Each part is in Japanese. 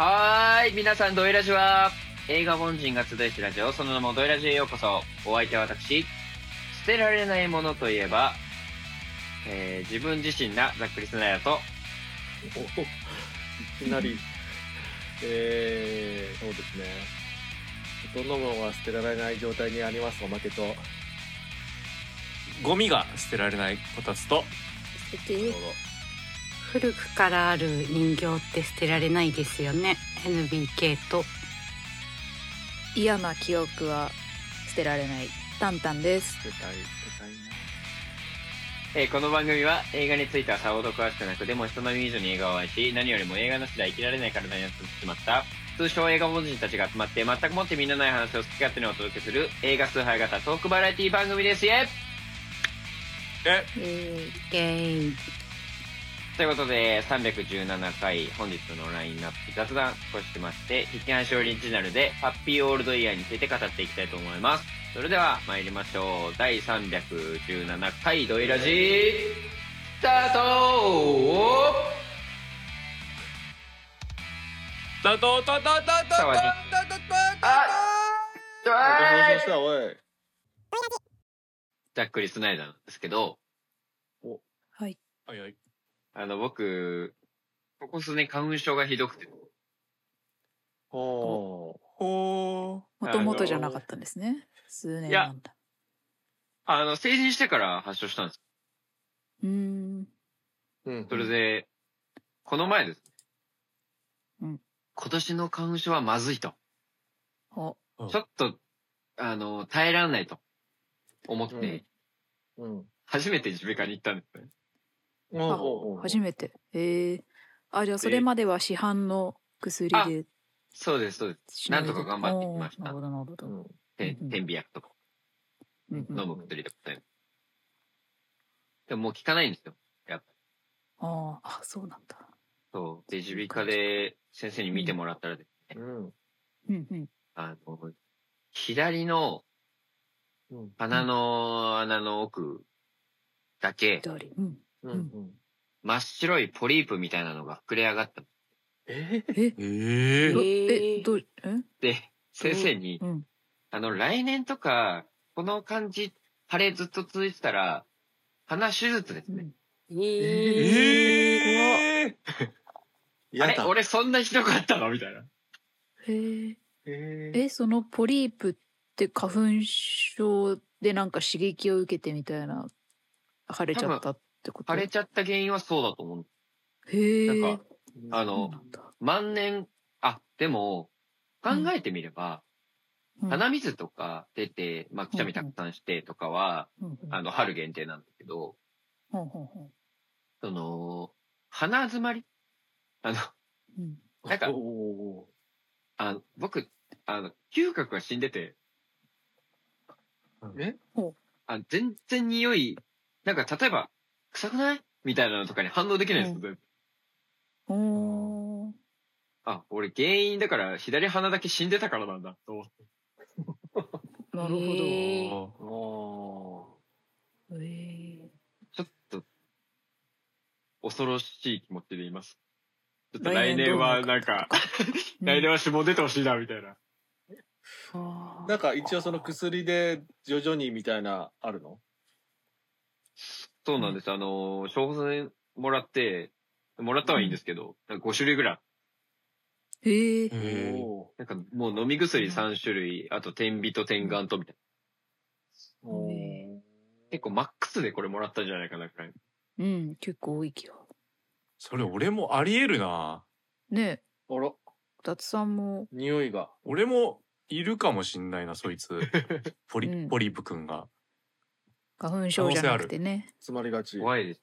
はーい、皆さん、ドイラジは、映画凡人が集いしラジオ、その名もドイラジへようこそ。お相手は私、捨てられないものといえば、えー、自分自身なざっくりスナヤと、おいきなり、えー、そうですね。ほとんどのものは捨てられない状態にありますおまけと。ゴミが捨てられないこたつと素敵古くからある人形って捨てられないですよね。NBK と。嫌な記憶は捨てられない。タンタンです。捨てたい、捨てたいえーこの番組は映画についてはさほど詳しくなく、でも人並み以上に映画を愛し、何よりも映画なしでは生きられない体になってしまった、通称映画凡人たちが集まって、全くもってみんなない話を好き勝手にお届けする映画崇拝型トークバラエティ番組です。イェイ。ええイ。エーイということで、317回、本日のラインナップ雑談としてまして、引き配オリジナルで、ハッピーオールドイヤーについて語っていきたいと思います。それでは、参りましょう。第317回ドイラジー、スタートタトタタタタタタ騒ぎタあそうそうした、おい。ざっくりスナイダーなんですけど、はいはいはいあの、僕、ここ数年花粉症がひどくて、おー。ほもともとじゃなかったんですね数年なんだあの、成人してから発症したんです。うーんうん。それで、この前です。うん今年の花粉症はまずいと。おうんちょっと、あの、耐えられないと思って、うん。うん。初めて耳鼻科に行ったんですね。あ初めて。えー、あじゃあそれまでは市販の薬でそうです、そうです。なんとか頑張ってきました。なるほどなるほど、点鼻薬とか。うんうん飲む薬とかね。でももう効かないんですよ。やっぱあーあそうなんだ。そう。で、耳鼻科で先生に見てもらったらですね、うん。うんうん。あの、左のうん。鼻の穴の奥だけ左。うんうん。うん。真っ白いポリープみたいなのが膨れ上がった。えー？え？え？どええどうえ？で、先生に、うん。あの、来年とか、この感じ、腫れずっと続いてたら、鼻手術ですね。ええあやだ。れ？俺そんなひどかったの？みたいな。へええー。えそのポリープって花粉症でなんか刺激を受けてみたいな腫れちゃったってこと？腫れちゃった原因はそうだと思う。へえなんか、あの万年、あ、でも、考えてみれば、うん。鼻水とか出て、まあ、くしゃみたくさんしてとかは、うん。うん。あの、春限定なんだけど、ほうほうほその、鼻詰まり？あの、ううん。なんかおあの、僕、あの、嗅覚が死んでて、え？あ全然匂い、なんか例えば、臭くない？みたいなのとかに反応できないんですよ。おーあ、俺原因だから左鼻だけ死んでたからなんだ、と思って。なるほど。ちょっと、恐ろしい気持ちでいます。ちょっと来来年はなんか、来年は脂肪出てほしいな、みたいな。なんか一応その薬で徐々にみたいな、あるの？そうなんです。あの、処方箋もらって、もらったはいいんですけど、なんか5種類ぐらい。へえなんかもう飲み薬3種類、あと点鼻と点眼とみたいな。結構マックスでこれもらったんじゃないかな、くらい。うん結構多い気が。それ俺もありえるな。ねえ。あら、こたつさんも。匂いが。俺もいるかもしんないなそいつ。ポリ,、うん。ポリープくんが花粉症じゃなくてね詰まりがち。怖いです。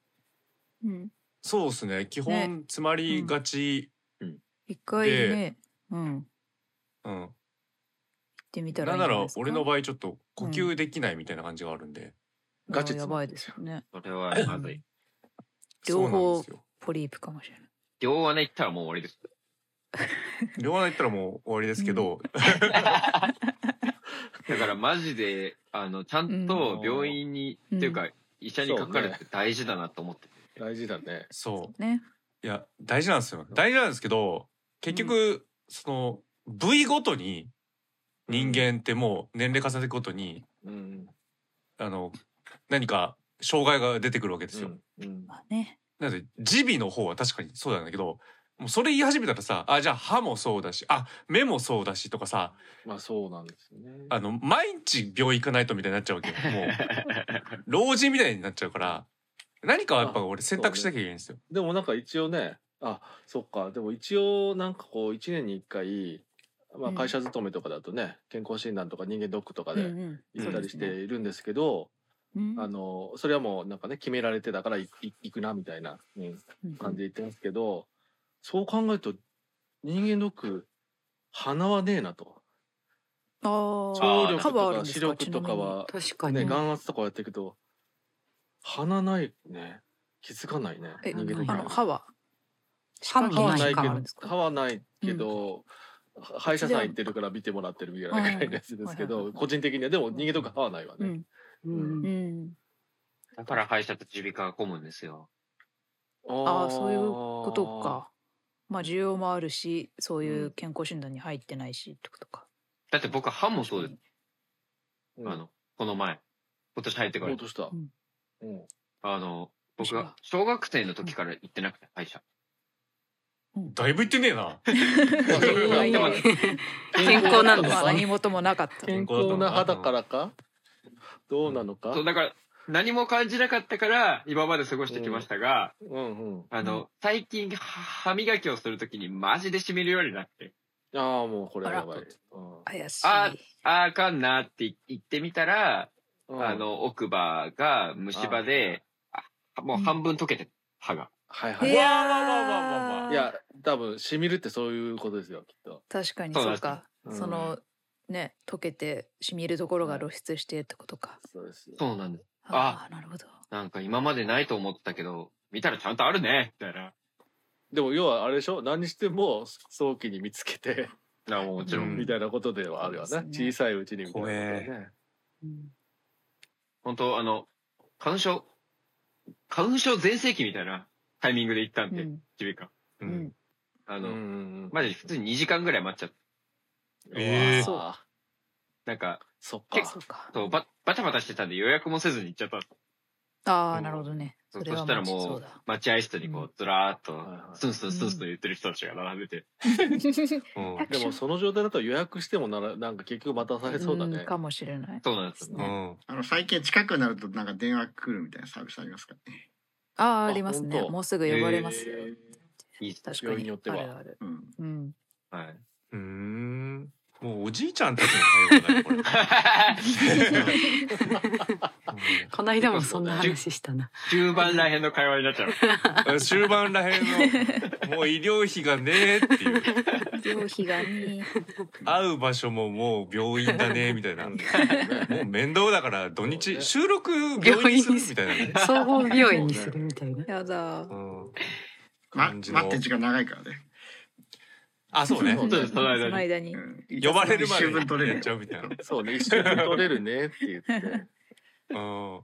うん。そうですね。基本詰まりがち、一回ねうん。行うん。ってみたらないんなら俺の場合ちょっと呼吸できないみたいな感じがあるんで、ガチあやばいですよね。それはまずい。両方そうなん。ですよポリープかもしれない。両穴行ったらもう終わりです。両穴行ったらもう終わりですけど、だからマジで、あの、ちゃんと病院に、うんっていうか、医者にかかるって大事だなと思ってて。大事だね。そうね。いや大事なんですよ。大事なんですけど結局、その部位ごとに人間ってもう年齢重ねていくごとにうん。あの何か障害が出てくるわけですよ。うん。まあね。なので耳鼻の方は確かにそうなんだけどもうそれ言い始めたらさあじゃあ歯もそうだしあ目もそうだしとかさまあそうなんですよね。あの毎日病院行かないとみたいになっちゃうわけよ。もう 老人みたいになっちゃうから何かはやっぱ俺選択しなきゃいけないんですよ。でもなんか一応ねあそっか。でも一応なんかこう1年に1回、まあ、うん。会社勤めとかだとね、健康診断とか人間ドックとかでうん行ったりしているんですけど、うん。あのそれはもうなんかね決められてだからいい行くなみたいな、うんうん。感じで言ってますけど、そう考えると人間ドック鼻はねえなとあ聴力とか視力とか。は確かに、ね眼圧とかはやってるけど鼻ないね気づかないねえ、人間ドックあの歯は？歯はないいけど歯はないけど、歯医者さん行ってるから見てもらってるみたいなぐらいのやつですけど、はいはいはい個人的にはでも人間とか歯はないわね、うん。うんうん。だから歯医者と耳鼻科が混むんですよ。ああ、そういうことか。まあ、需要もあるし、そういう健康診断に入ってないしってことか。だって僕歯もそうです。うんあの、この前。今年入ってから落。とした、うんうんあの、僕が小学生の時から行ってなくて、歯医者。だいぶ言ってねえな。まあそれはいやいや健康なんですまあ、ね何事もなかった。健康な歯だからか？どうなのか？そう、だから、何も感じなかったから、今まで過ごしてきましたが、うんうん。あの、最近、は歯磨きをするときにマジで染みるようになって、ああもうこれはやばい。怪しい。ああーあかんなって言ってみたら、うん。あの、奥歯が虫歯で、あもう半分溶けて、歯が。はいはい。いやいや多分しみるってそういうことですよきっと。確かにそうか。うん。その、ね、溶けて、しみるところが露出してってことか。そうですよ。そうなんです。ああ、なるほど。なんか今までないと思ってたけど、見たらちゃんとあるねみたいな。でも要はあれでしょ？何しても早期に見つけてあもちろん。うん。みたいなことではあるよね。ね。小さいうちにみたいなね。うん本当あの、花粉症、花粉症全盛期みたいなタイミングで行ったんで、うん。耳鼻科。ううん。あの、うんマジ普通に2時間ぐらい待っちゃって、えー。そうあなんか、そっか結そうか。そうババタバタしてたんで予約もせずに行っちゃったああ、なるほどね。そしたらもう。待合室にこう、ずらーっとスンスンスンスン言ってる人たちが並んでて、うん でもその状態だと予約してもならなんか結局待たされそうだねんかもしれない。そうなんですようね。んあの最近近くなるとなんか電話来るみたいなサービスありますからね？ああ、あありますね。もうすぐ呼ばれますいい確かに。病院によってはあるある。うん。うん。はい。うーんもうおじいちゃんたちの会話だよこれ。この間もそんな話したな。中盤らへんの会話になっちゃう。うん終盤らへんのもう医療費がねえっていう医療費がね。会う場所ももう病院だねみたいなもう面倒だから土日ね収録病院にするみたいなね。総合病院にするみたいな。やだ。待ってる時間長いからね。あそうね本当ですその間にその間にう。ん呼ばれるま一週分取れやっちゃうみたいな。そうね一週分取れるねって言ってうん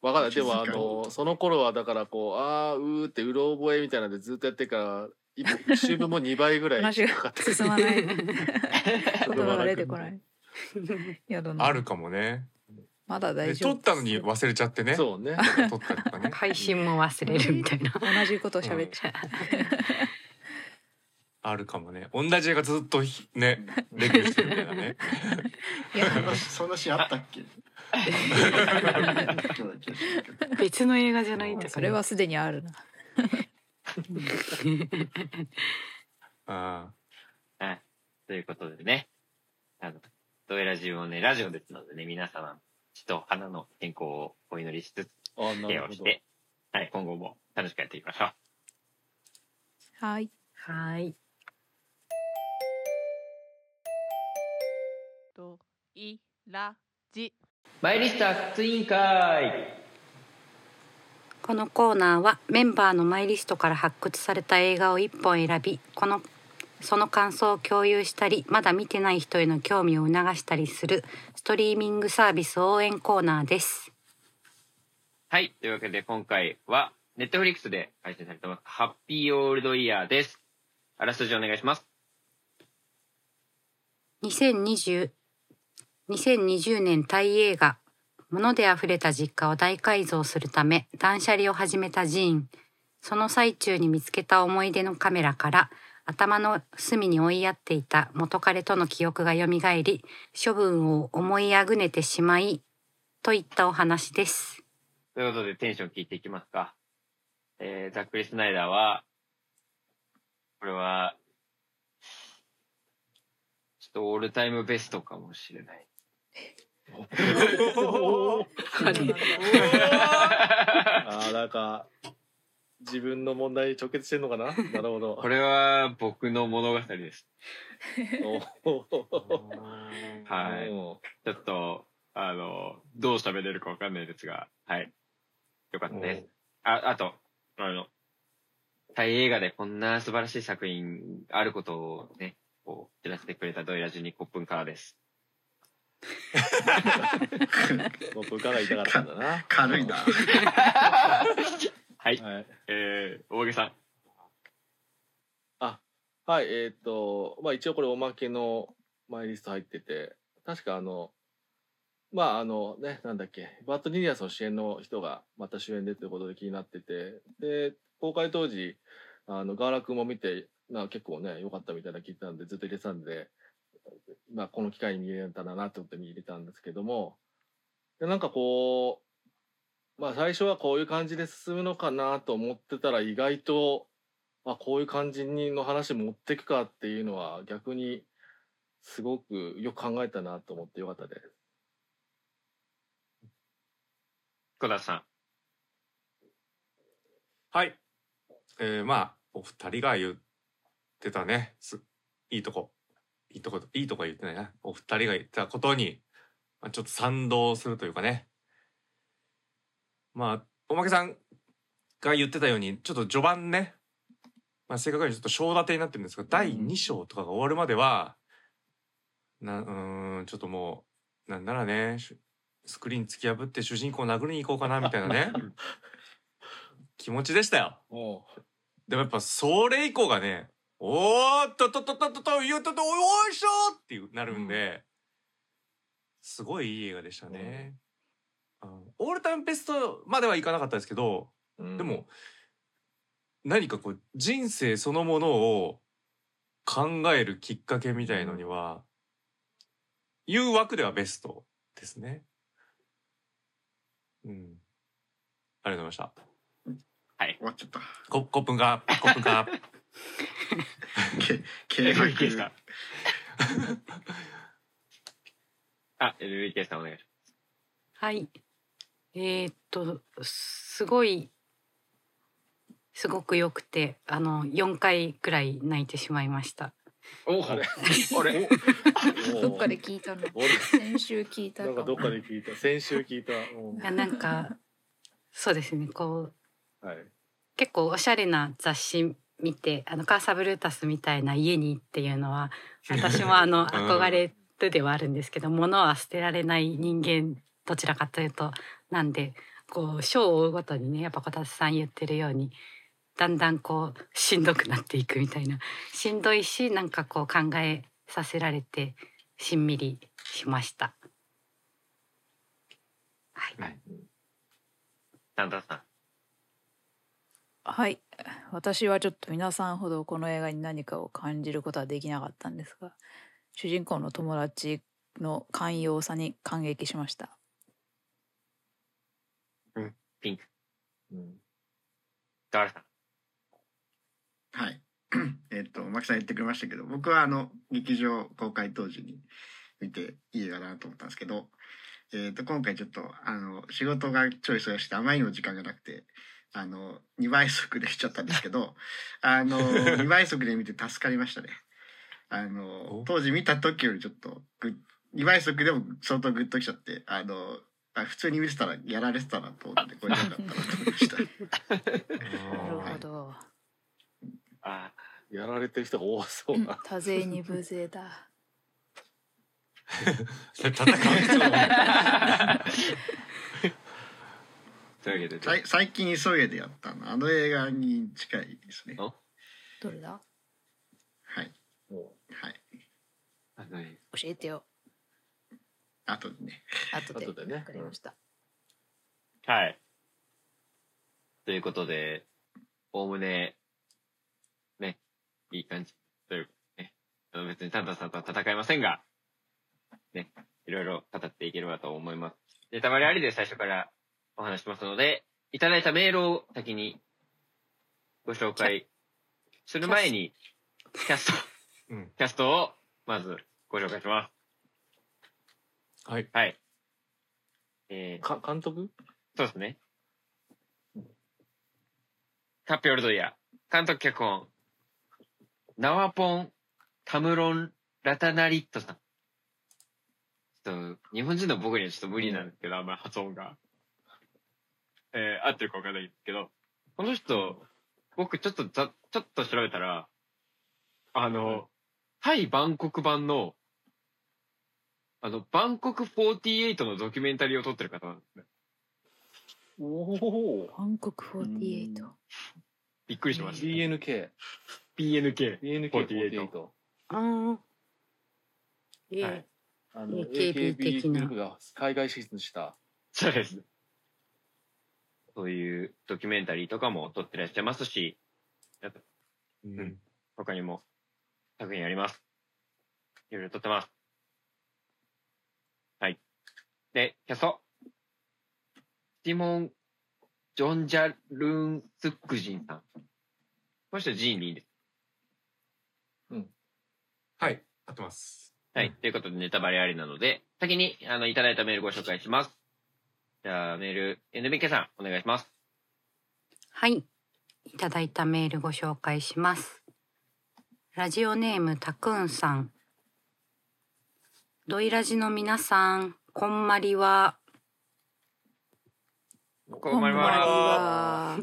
わかんないでもあのその頃はだからこうあーうーってうろ覚えみたいなんでずっとやってるから一週分も2倍ぐらい 話がかかって進まない。言葉が出てこない。やだな。あるかもね。まだ大で丈夫。撮ったのに忘れちゃってね。そうね撮ったりとかね。配信も忘れるみたいな。同じこと喋っちゃう。あるかもね。同じ映画ずっとひねレビューしてるみたいなね。いやそんなそんなシーンあったっけ？別の映画じゃないんだ。それはすでにあるな。あはい。ということでね、あの、ドエラジオね、ラジオですのでね、皆様、血と鼻の健康をお祈りしつつ、あなるほどケアをして、はい、今後も楽しくやっていきましょう。はい。はい。いらじマイリスターツイン会このコーナーはメンバーのマイリストから発掘された映画を1本選びこのその感想を共有したりまだ見てない人への興味を促したりするストリーミングサービス応援コーナーですはい。というわけで今回は、ネットフリックスで配信されてます、ハッピーオールドイヤーです。あらすじお願いします。2020 2020年タイ映画「物であふれた実家を大改造するため断捨離を始めたジーン」その最中に見つけた思い出のカメラから頭の隅に追いやっていた元彼との記憶が蘇り処分を思いあぐねてしまいといったお話です。ということでテンション聞いていきますか。えー、ザックリ・スナイダーは、これは、ちょっとオールタイムベストかもしれない。ああなんか自分の問題に直結してんのかな？なるほどこれは僕の物語です。おはい。おちょっと、あの、どう喋れるかわかんないですが、はい。よかったです。あ、あと、あの、タイ映画でこんな素晴らしい作品あることをね、こう、知らせてくれたドイラジにコップンからです。もう部下が痛かったんだな軽いな。はい。はいえー、大げさん。はい、えーっと、まあ一応これおまけのマイリスト入ってて、確かあの、まああのね、なんだっけ、バート・ニリアスの主演の人がまた主演でということで気になってて、で、公開当時、あの、ガーラ君も見て、まあ結構ね、良かったみたいなの聞いてたんで、ずっと入れてたんで、まあこの機会に見れたらなって思って見入れたんですけども、で、なんかこう、まあ最初はこういう感じで進むのかなと思ってたら意外と、あこういう感じにの話持ってくかっていうのは逆にすごくよく考えたなと思ってよかったです。小田さん。はい。えー、まあお二人が言ってたねすいいとこいいとこいいとこは言ってないな。お二人が言ってたことに、まあ、ちょっと賛同するというかね。まあおまけさんが言ってたようにちょっと序盤ね、まあ、正確にちょっと章立てになってるんですが、第2章とかが終わるまではなうーんちょっともうなんならねしスクリーン突き破って主人公を殴りに行こうかなみたいなね。気持ちでしたよ。でもやっぱそれ以降がね「おーっとっとっとっとっとよおいしょ!」っていうなるんで、すごいいい映画でしたね。うんオールタイムベストまではいかなかったですけど、うんでも何かこう人生そのものを考えるきっかけみたいのには、いう枠ではベストですね。うん。ありがとうございました。終わっちゃった。ココップンがコップンが け軽ルイケさん。薄。。あ、ルイケさんお願いしはい。えーっとすごいすごく良くてあの4回くらい泣いてしまいました。ます。おあれ？あれ？どっかで聞いたの。俺先週聞いたなんかどっかで聞いた。先週聞いた、うんいやなんかそうですねこうはい、結構おしゃれな雑誌見てあのカーサブルータスみたいな家にっていうのは 私もあの憧れるではあるんですけど、物は捨てられない人間どちらかというとなんでこう賞を追うごとにねやっぱこたつさん言ってるようにだんだんこうしんどくなっていくみたいな。しんどいしなんかこう考えさせられてしんみりしました。はい、サンタさん。はい私はちょっと皆さんほどこの映画に何かを感じることはできなかったんですが主人公の友達の寛容さに感激しましたピンク。うん、ガールさん。はい。えっと、マキさん言ってくれましたけど、僕はあの、劇場公開当時に見ていい映画だなと思ったんですけど、えっと、今回ちょっと、あの、仕事がちょい忙しくてあまりにも時間がなくて、あの、2倍速でしちゃったんですけど、あの、2倍速で見て助かりましたね。あのお、当時見た時よりちょっとグッ、2倍速でも相当グッときちゃって、あの、あ普通に見てたらやられてたなと思って、これ良かったなと思いました。なるほど、あやられてる人が多そううんな、多勢に無勢だ。そ れ戦う人だというわけで、最近急いでやったの。あの映画に近いですね。おどれだ？はい。もはい。あのね教えてよ。あとでね。後で。後でね。わかりました、はい。ということで、おおむね、ね、いい感じというかね、あの別にタンタンさんとは戦いませんが、ね、いろいろ語っていければと思います。ネタバレありで最初からお話しますので、いただいたメールを先にご紹介する前に、キャスト、うんキャストをまずご紹介しまはいす。はい。えー、か監督？そうですね。カッピオルドイヤー、監督脚本、ナワポン・タムロン・ラタナリットさん。ちょっと、日本人の僕にはちょっと無理なんですけど、あんまり発音が。えー、合ってるかわかんないけど、この人、僕ちょっとざ、ちょっと調べたら、あの、タイ・バンコク版の、あの、バンコク48のドキュメンタリーを撮ってる方なんですね。おおバンコク48びっくりしました。BNK BNK。BNK48 ああ。ええ AKB 的な。ループが海外進出した。そうです。そういうドキュメンタリーとかも撮ってらっしゃいますし、うんん他にも作品あります。いろいろ撮ってます。はい。で、キャスト。シモン・ジョンジャルーン・スックジンさん。この人ジーンでいいんです。はい合ってますはい。ということで、ネタバレありなので、先に、あの、いただいたメールご紹介します。じゃあ、メール、NBK さん、お願いします。はい。いただいたメールご紹介します。ラジオネームたくんさん。ドイラジの皆さん、こんまりは。こんばんは。は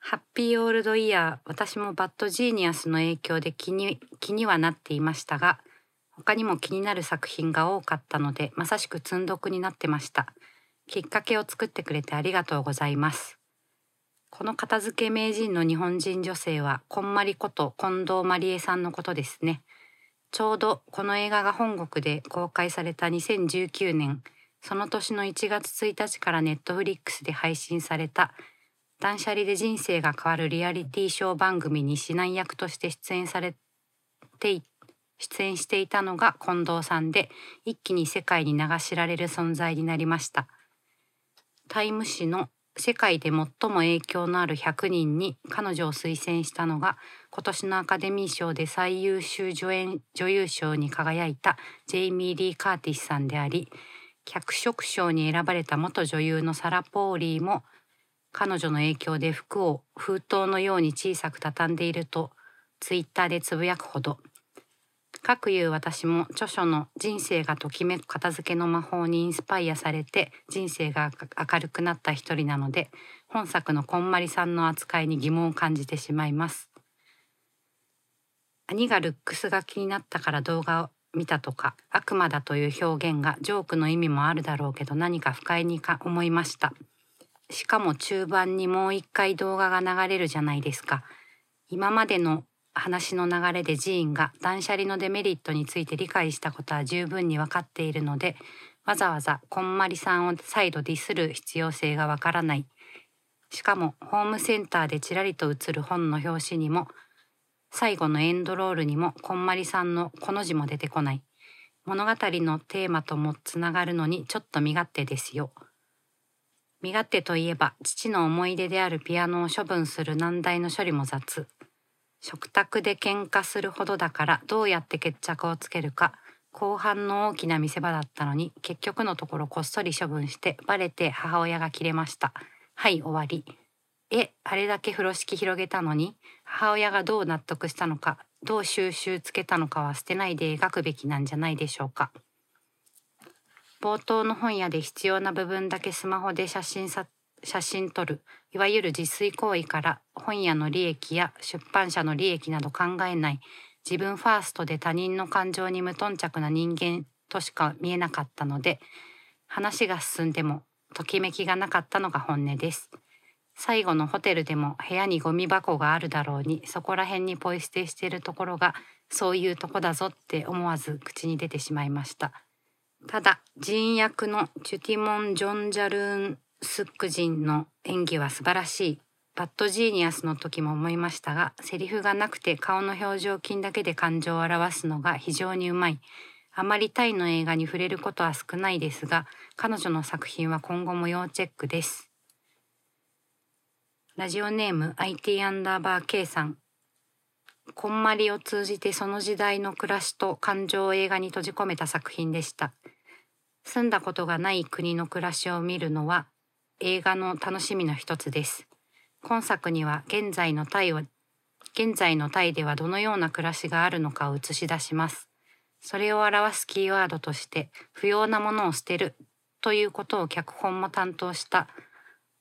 ハッピーオールドイヤー、私もバッドジーニアスの影響で気に気にはなっていましたが、他にも気になる作品が多かったので、まさしく積んどくになってました。きっかけを作ってくれてありがとうございます。この片付け名人の日本人女性は、こんまりこと近藤まりえさんのことですね。ちょうどこの映画が本国で公開された2019年、その年の1月1日からネットフリックスで配信された断捨離で人生が変わるリアリティショー番組に指南役として出演されてい出演していたのが近藤さんで一気に世界に流しられる存在になりました。タイム誌の世界で最も影響のある100人に彼女を推薦したのが今年のアカデミー賞で最優秀助演女優賞に輝いたジェイミー・リー・カーティスさんであり脚色賞に選ばれた元女優のサラ・ポーリーも彼女の影響で服を封筒のように小さく畳んでいるとツイッターでつぶやくほど各いう私も著書の人生がときめく片付けの魔法にインスパイアされて人生が明るくなった一人なので本作のこんまりさんの扱いに疑問を感じてしまいます兄がルックスが気になったから動画を見たとか悪魔だという表現がジョークの意味もあるだろうけど何か不快にか思いましたしかも中盤にもう一回動画が流れるじゃないですか。今までの話の流れでジーンが断捨離のデメリットについて理解したことは十分に分かっているので、わざわざこんまりさんを再度ディスる必要性がわからない。しかもホームセンターでちらりと映る本の表紙にも、最後のエンドロールにもこんまりさんのこの字も出てこない。物語のテーマともつながるのにちょっと身勝手ですよ。身勝手といえば父の思い出であるピアノを処分する難題の処理も雑食卓で喧嘩するほどだからどうやって決着をつけるか。後半の大きな見せ場だったのに結局のところこっそり処分してバレて母親が切れました。はい終わり。えあれだけ風呂敷広げたのに母親がどう納得したのかどう収集つけたのかは捨てないで描くべきなんじゃないでしょうか。冒頭の本屋で必要な部分だけスマホで写真さ写真撮る。いわゆる自炊行為から本屋の利益や出版社の利益など考えない。自分ファーストで他人の感情に無頓着な人間としか見えなかったので話が進んでもときめきがなかったのが本音です。最後のホテルでも部屋にゴミ箱があるだろうにそこら辺にポイ捨てしているところがそういうとこだぞって思わず口に出てしまいました。ただジーン役のチュティモン・ジョンジャルーンスックジンの演技は素晴らしい。バッドジーニアスの時も思いましたがセリフがなくて顔の表情筋だけで感情を表すのが非常にうまい。あまりタイの映画に触れることは少ないですが彼女の作品は今後も要チェックです。ラジオネーム IT アンダーバー K さん。こんまりを通じてその時代の暮らしと感情を映画に閉じ込めた作品でした。住んだことがない国の暮らしを見るのは映画の楽しみの一つです。今作には現在のタイを現在のタイではどのような暮らしがあるのかを映し出します。それを表すキーワードとして不要なものを捨てるということを脚本も担当した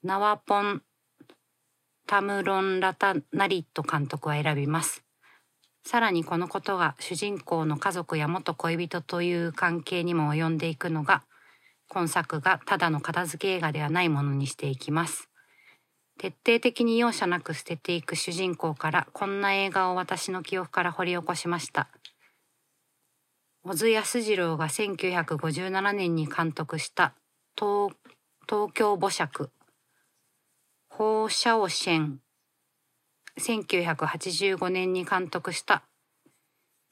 ナワポン・タムロン・ラタナリット監督は選びます。さらにこのことが主人公の家族や元恋人という関係にも及んでいくのが今作がただの片付け映画ではないものにしていきます。徹底的に容赦なく捨てていく主人公からこんな映画を私の記憶から掘り起こしました。小津安二郎が1957年に監督した東京母釈放射オシェン。1985年に監督した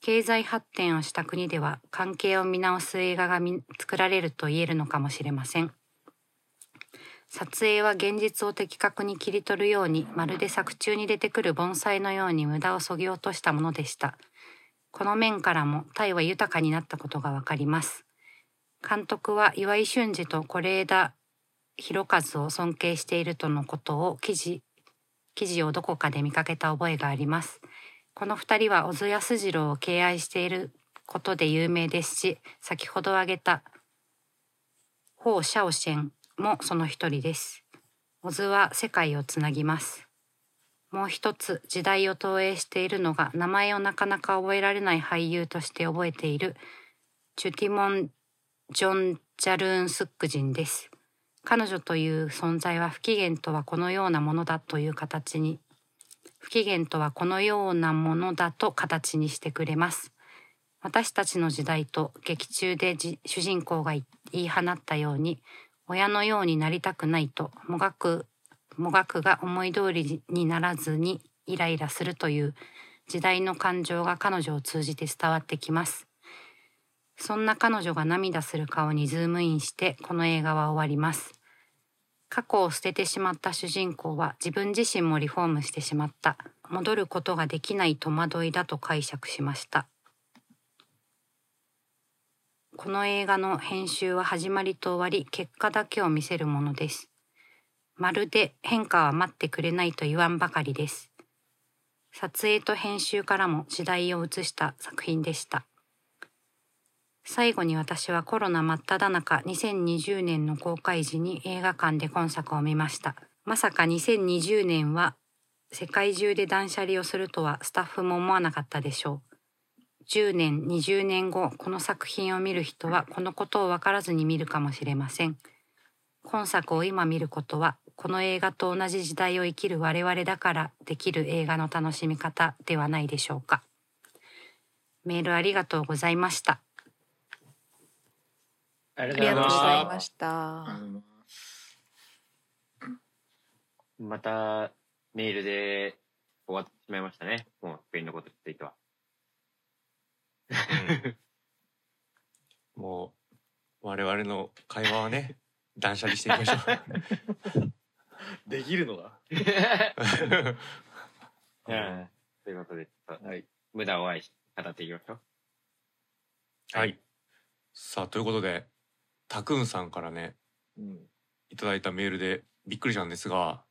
経済発展をした国では関係を見直す映画が作られると言えるのかもしれません。撮影は現実を的確に切り取るようにまるで作中に出てくる盆栽のように無駄をそぎ落としたものでした。この面からもタイは豊かになったことがわかります。監督は岩井俊二と是枝裕和を尊敬しているとのことを記事記事をどこかで見かけた覚えがあります。この二人は小津安二郎を敬愛していることで有名ですし先ほど挙げたホウ・シャオシェンもその一人です。小津は世界をつなぎます。もう一つ時代を投影しているのが名前をなかなか覚えられない俳優として覚えているチュティモン・ジョン・ジャルーン・スック人です。彼女という存在は不機嫌とはこのようなものだという形に不機嫌とはこのようなものだと形にしてくれます。私たちの時代と劇中で主人公が言い放ったように親のようになりたくないともがくもがくが思い通りにならずにイライラするという時代の感情が彼女を通じて伝わってきます。そんな彼女が涙する顔にズームインしてこの映画は終わります。過去を捨ててしまった主人公は自分自身もリフォームしてしまった。戻ることができない戸惑いだと解釈しました。この映画の編集は始まりと終わり結果だけを見せるものです。まるで変化は待ってくれないと言わんばかりです。撮影と編集からも時代を映した作品でした。最後に私はコロナ真っ只中2020年の公開時に映画館で今作を見ました。まさか2020年は世界中で断捨離をするとはスタッフも思わなかったでしょう。10年20年後この作品を見る人はこのことを分からずに見るかもしれません。今作を今見ることはこの映画と同じ時代を生きる我々だからできる映画の楽しみ方ではないでしょうか。メールありがとうございました。ありがとうございましした。また、メールで終わってしまいましたね。もう、スペインのことについては。うんもう我々の会話はね断捨離していきましょう できるのがうん。ということで、ちょっと、はい無駄を愛し、語っていきましょう。はいさあということでタクーンさんからねうんいただいたメールでびっくりしたんですが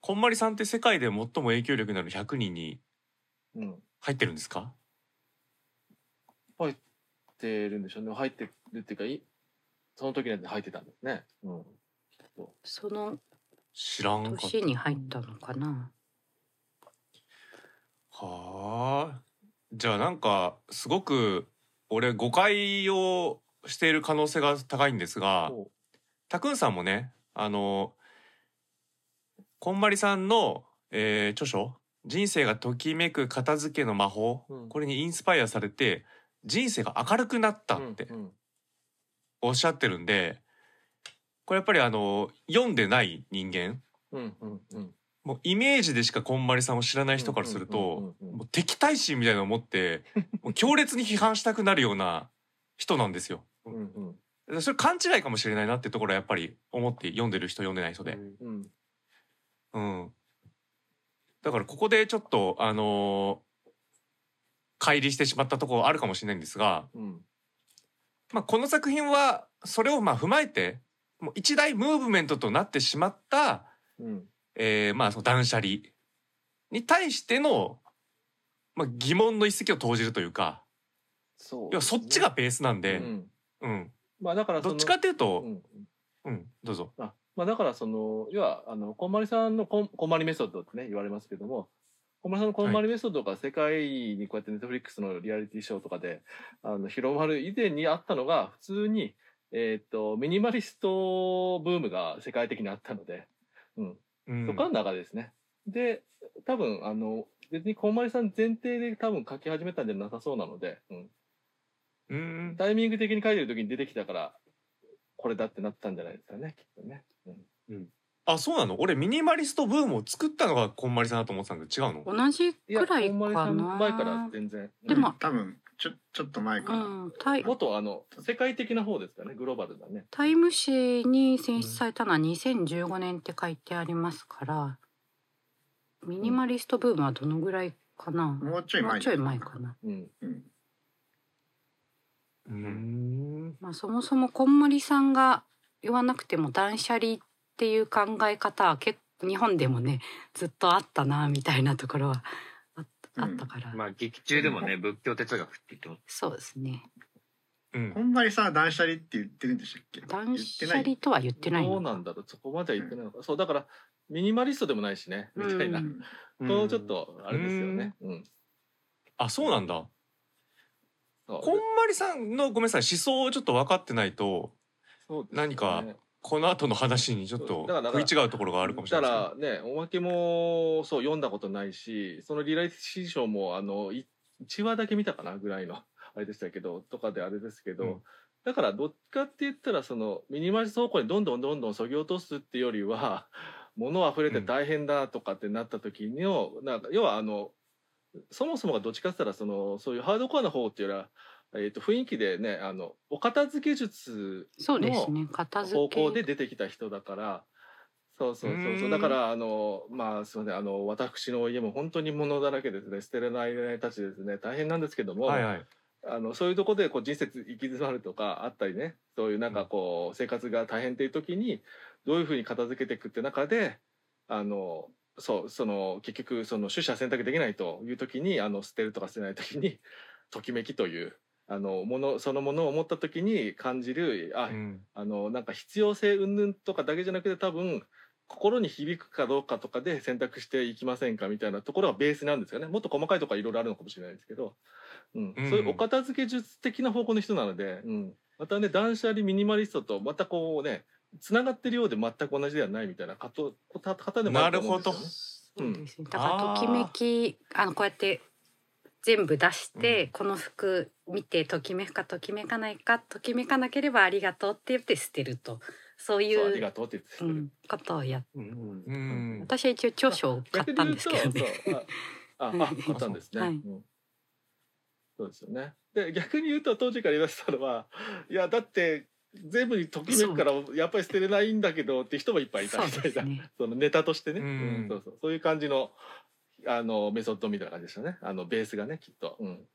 こんまりさんって世界で最も影響力のある100人にうん入ってるんですか？入ってるんでしょうね。入ってるっていうかいその時のやつに入ってたんですね。うん。その知らんかった。年に入ったのかな？はあ。じゃあなんかすごく俺誤解をしている可能性が高いんですがそタクンさんもねあのこんまりさんの、えー著書「人生がときめく片付けの魔法」うん。これにインスパイアされて人生が明るくなったっておっしゃってるんでこれやっぱりあの読んでない人間うんうんうん。もうイメージでしかこんまりさんを知らない人からするうんと敵対心みたいなのを持ってもう強烈に批判したくなるような人なんですよ。うんうんそれ勘違いかもしれないなってところはやっぱり思って読んでる人読んでない人で。うんうん。だからここでちょっとあのー乖離してしまったところあるかもしれないんですが、うんまあ、この作品はそれをまあ踏まえてもう一大ムーブメントとなってしまった、うんえーまあその断捨離に対しての、まあ、疑問の一石を投じるというかそう要はそっちがベースなんうで、ん。うん。まあだからどっちかっていうとう、んうん、どうぞ。あまあだからその要はあのこんまりさんのこんこんまりメソッドってね言われますけどもこんまりさんのこんまりメソッドが世界にこうやってネットフリックスのリアリティショーとかであの広まる以前にあったのが普通にえっ、とミニマリストブームが世界的にあったので、うん、うん。そこからの流れですね。で多分あの別にこんまりさん前提で多分書き始めたんじゃなさそうなので、うん、うん。タイミング的に書いてる時に出てきたからこれだってなったんじゃないですかねきっとね。うん。あそうなの？俺ミニマリストブームを作ったのがこんまりさんだと思ってたんだけど違うの？同じくらいこんまりさんかな前から全然。でも多分ちょちょっと前かうら、んタイもっとあの世界的な方ですかねグローバルだね。タイム誌に選出されたのは2015年って書いてありますからミニマリストブームはどのぐらいかな、もうちょい前もうちょい前かな、うん。うんうん。まあ、そもそもこんまりさんが言わなくても断捨離っていう考え方は結構日本でもねずっとあったなみたいなところはあったから、まあ劇中でもね仏教哲学って言ってそうですね。うん。ほんまにさ断捨離って言ってるんでしたっけ？断捨離とは言ってないの。どうなんだろう？そこまでは言ってないのか。そうだからミニマリストでもないしねみたいな。うん。このちょっとあれですよね。うん。あそうなんだこんまりさんのごめんなさい思想をちょっと分かってないとね。何かこの後の話にちょっと食い違うところがあるかもしれだないからねおまけもそう読んだことないしそのリライティシもあのい1話だけ見たかなぐらいの あれでしたけどとかであれですけど、うん。だからどっちかって言ったらそのミニマリスト倉庫にどんどんどんどんそぎ落とすっていうよりは 物溢れて大変だとかってなった時の、なんか要はあのそもそもがどっちかって言ったらそのそういうハードコアな方っていうよりは、えー、と雰囲気でねあのお片付け術そうですね。片付方け向で出てきた人だから。そうそうそうそう。だからあのまあすみません。あの私の家も本当に物だらけですね。捨てれないたちですね。大変なんですけども、はいはい。あのそういうところでこう人生行き詰まるとかあったりね。そういうなんかこう生活が大変っていう時にどういうふうに片付けていくって中であのそうその結局その取捨選択できないという時にあの捨てるとか捨てない時に ときめきというあのものそのものを持った時に感じるあ、うん。あのなんか必要性云々とかだけじゃなくて多分心に響くかどうかとかで選択していきませんかみたいなところがベースなんですよね。もっと細かいところはいろいろあるのかもしれないですけど、うん。うん。そういうお片付け術的な方向の人なので、うん、またね断捨離ミニマリストとまたこうねつながってるようで全く同じではないみたいな方方でもあると思うんですよね。そうですね。だからときめきあのこうやって全部出して、この服見てときめくかときめかないかときめかなければありがとうって言って捨てると。そういそうありうがとうって言ってう、ん、ことをやっうんうん。私は一応長所を買ったんですけどね。あああ買ったんですね、そうですよね。で逆に言うと当時から言い出したのはいやだって全部にときめくからやっぱり捨てれないんだけどって人もいっぱいいたみたいな。ですね。そのネタとしてね、うん。うんそうそう。そういう感じのあのメソッドみたいな感じでしたね。あのベースがねきっと、うん、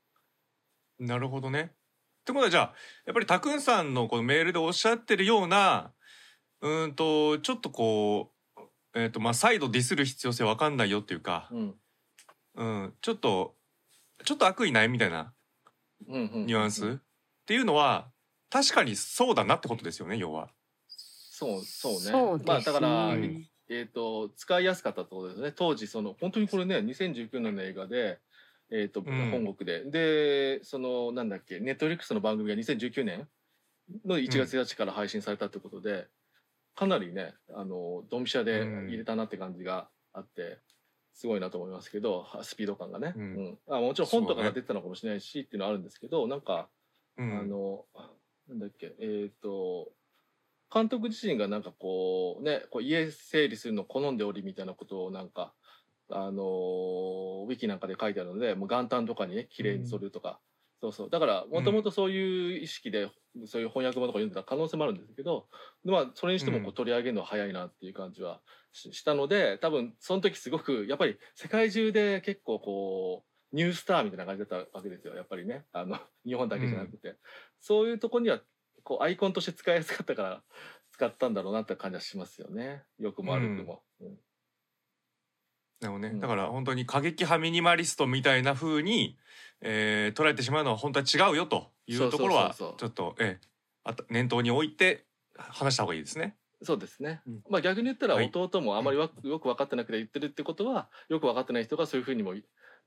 なるほどね。ってことはじゃあやっぱりたくんさんのこのメールでおっしゃってるようなうーんとちょっとこうえっ、とまあ再度ディスる必要性わかんないよっていうか、うん。うん、ちょっとちょっと悪意ないみたいなうんうん。ニュアンス、っていうのは確かにそうだなってことですよね要は。そうそうね。そうね。まあだから、えー、と使いやすかったってことですね。当時その本当にこれね2019年の映画で、えーとうん。本国で。でそのなんだっけネットフリックスの番組が2019年の1月1日から配信されたってことで、かなりねあのドンピシャで入れたなって感じがあって、すごいなと思いますけどはスピード感がね、ううん。んあもちろん本とかが出てたのかもしれないしっていうのはあるんですけどなんか、うん。あのなんだっけ？えっ、と監督自身がなんかこうねこう家整理するの好んでおりみたいなことをなんかあのウィキなんかで書いてあるのでもう元旦とかにね綺麗にするとか、そうそう。だからもともとそういう意識で、そういう翻訳本とか読んでた可能性もあるんですけどまあそれにしてもこううん。取り上げるのは早いなっていう感じはししたので多分その時すごくやっぱり世界中で結構こうニュースターみたいな感じだったわけですよやっぱりね。あの 日本だけじゃなくて、そういうとこにはこうアイコンとして使いやすかったから使ったんだろうなって感じはしますよね。良くも悪くも。うん。でもね、うん。だから本当に過激派ミニマリストみたいな風に、えー捉えてしまうのは本当は違うよというところはちょっとええあと念頭に置いて話した方がいいですね。そうですね、うん。まあ逆に言ったらはい。弟もあまりわ、よく分かってなくて言ってるってことはよく分かってない人がそういうふうにも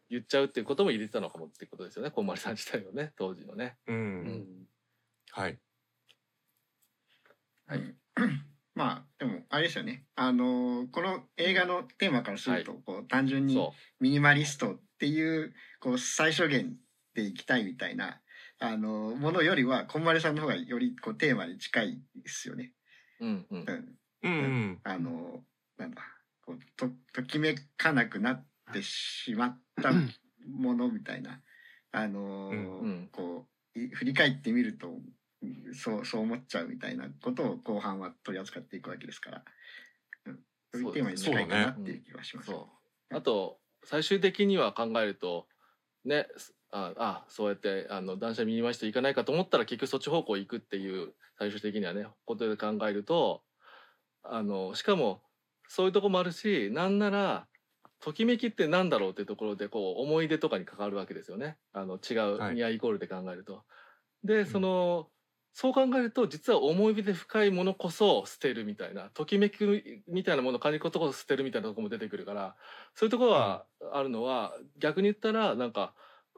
言っちゃうっていうことも入れてたのかもってことですよね。こんまりさん自体はね。当時のね。うん、うん。はい。はい。う んまあでもあれですよね。あのーこの映画のテーマからすると、こう単純にそミニマリストっていうこう最小限でいきたいみたいなあのーものよりはこんまりさんの方がよりこうテーマに近いですよね。う。うんうん。うん。うんうん。あのなんだ。こうとときめかなくなってしまったものみたいな。あのーうんうん。こうい振り返ってみるとうんそうそう思っちゃうみたいなことを後半は取り扱っていくわけですから、うん、そういうテーマに近いかなっていう気はします。そう。あと最終的には考えるとねすああそうやってあの断捨離ミニマリスト行かないかと思ったら結局そっち方向行くっていう最終的にはねことで考えるとあのしかもそういうとこもあるしなんならときめきってなんだろうっていうところでこう思い出とかに関わるわけですよねあの違う、はいニアイコールで考えると。でその、そう考えると実は思い出で深いものこそ捨てるみたいなときめきみたいなものを感じることこそ捨てるみたいなところも出てくるからそういうところはあるのは、逆に言ったらなんか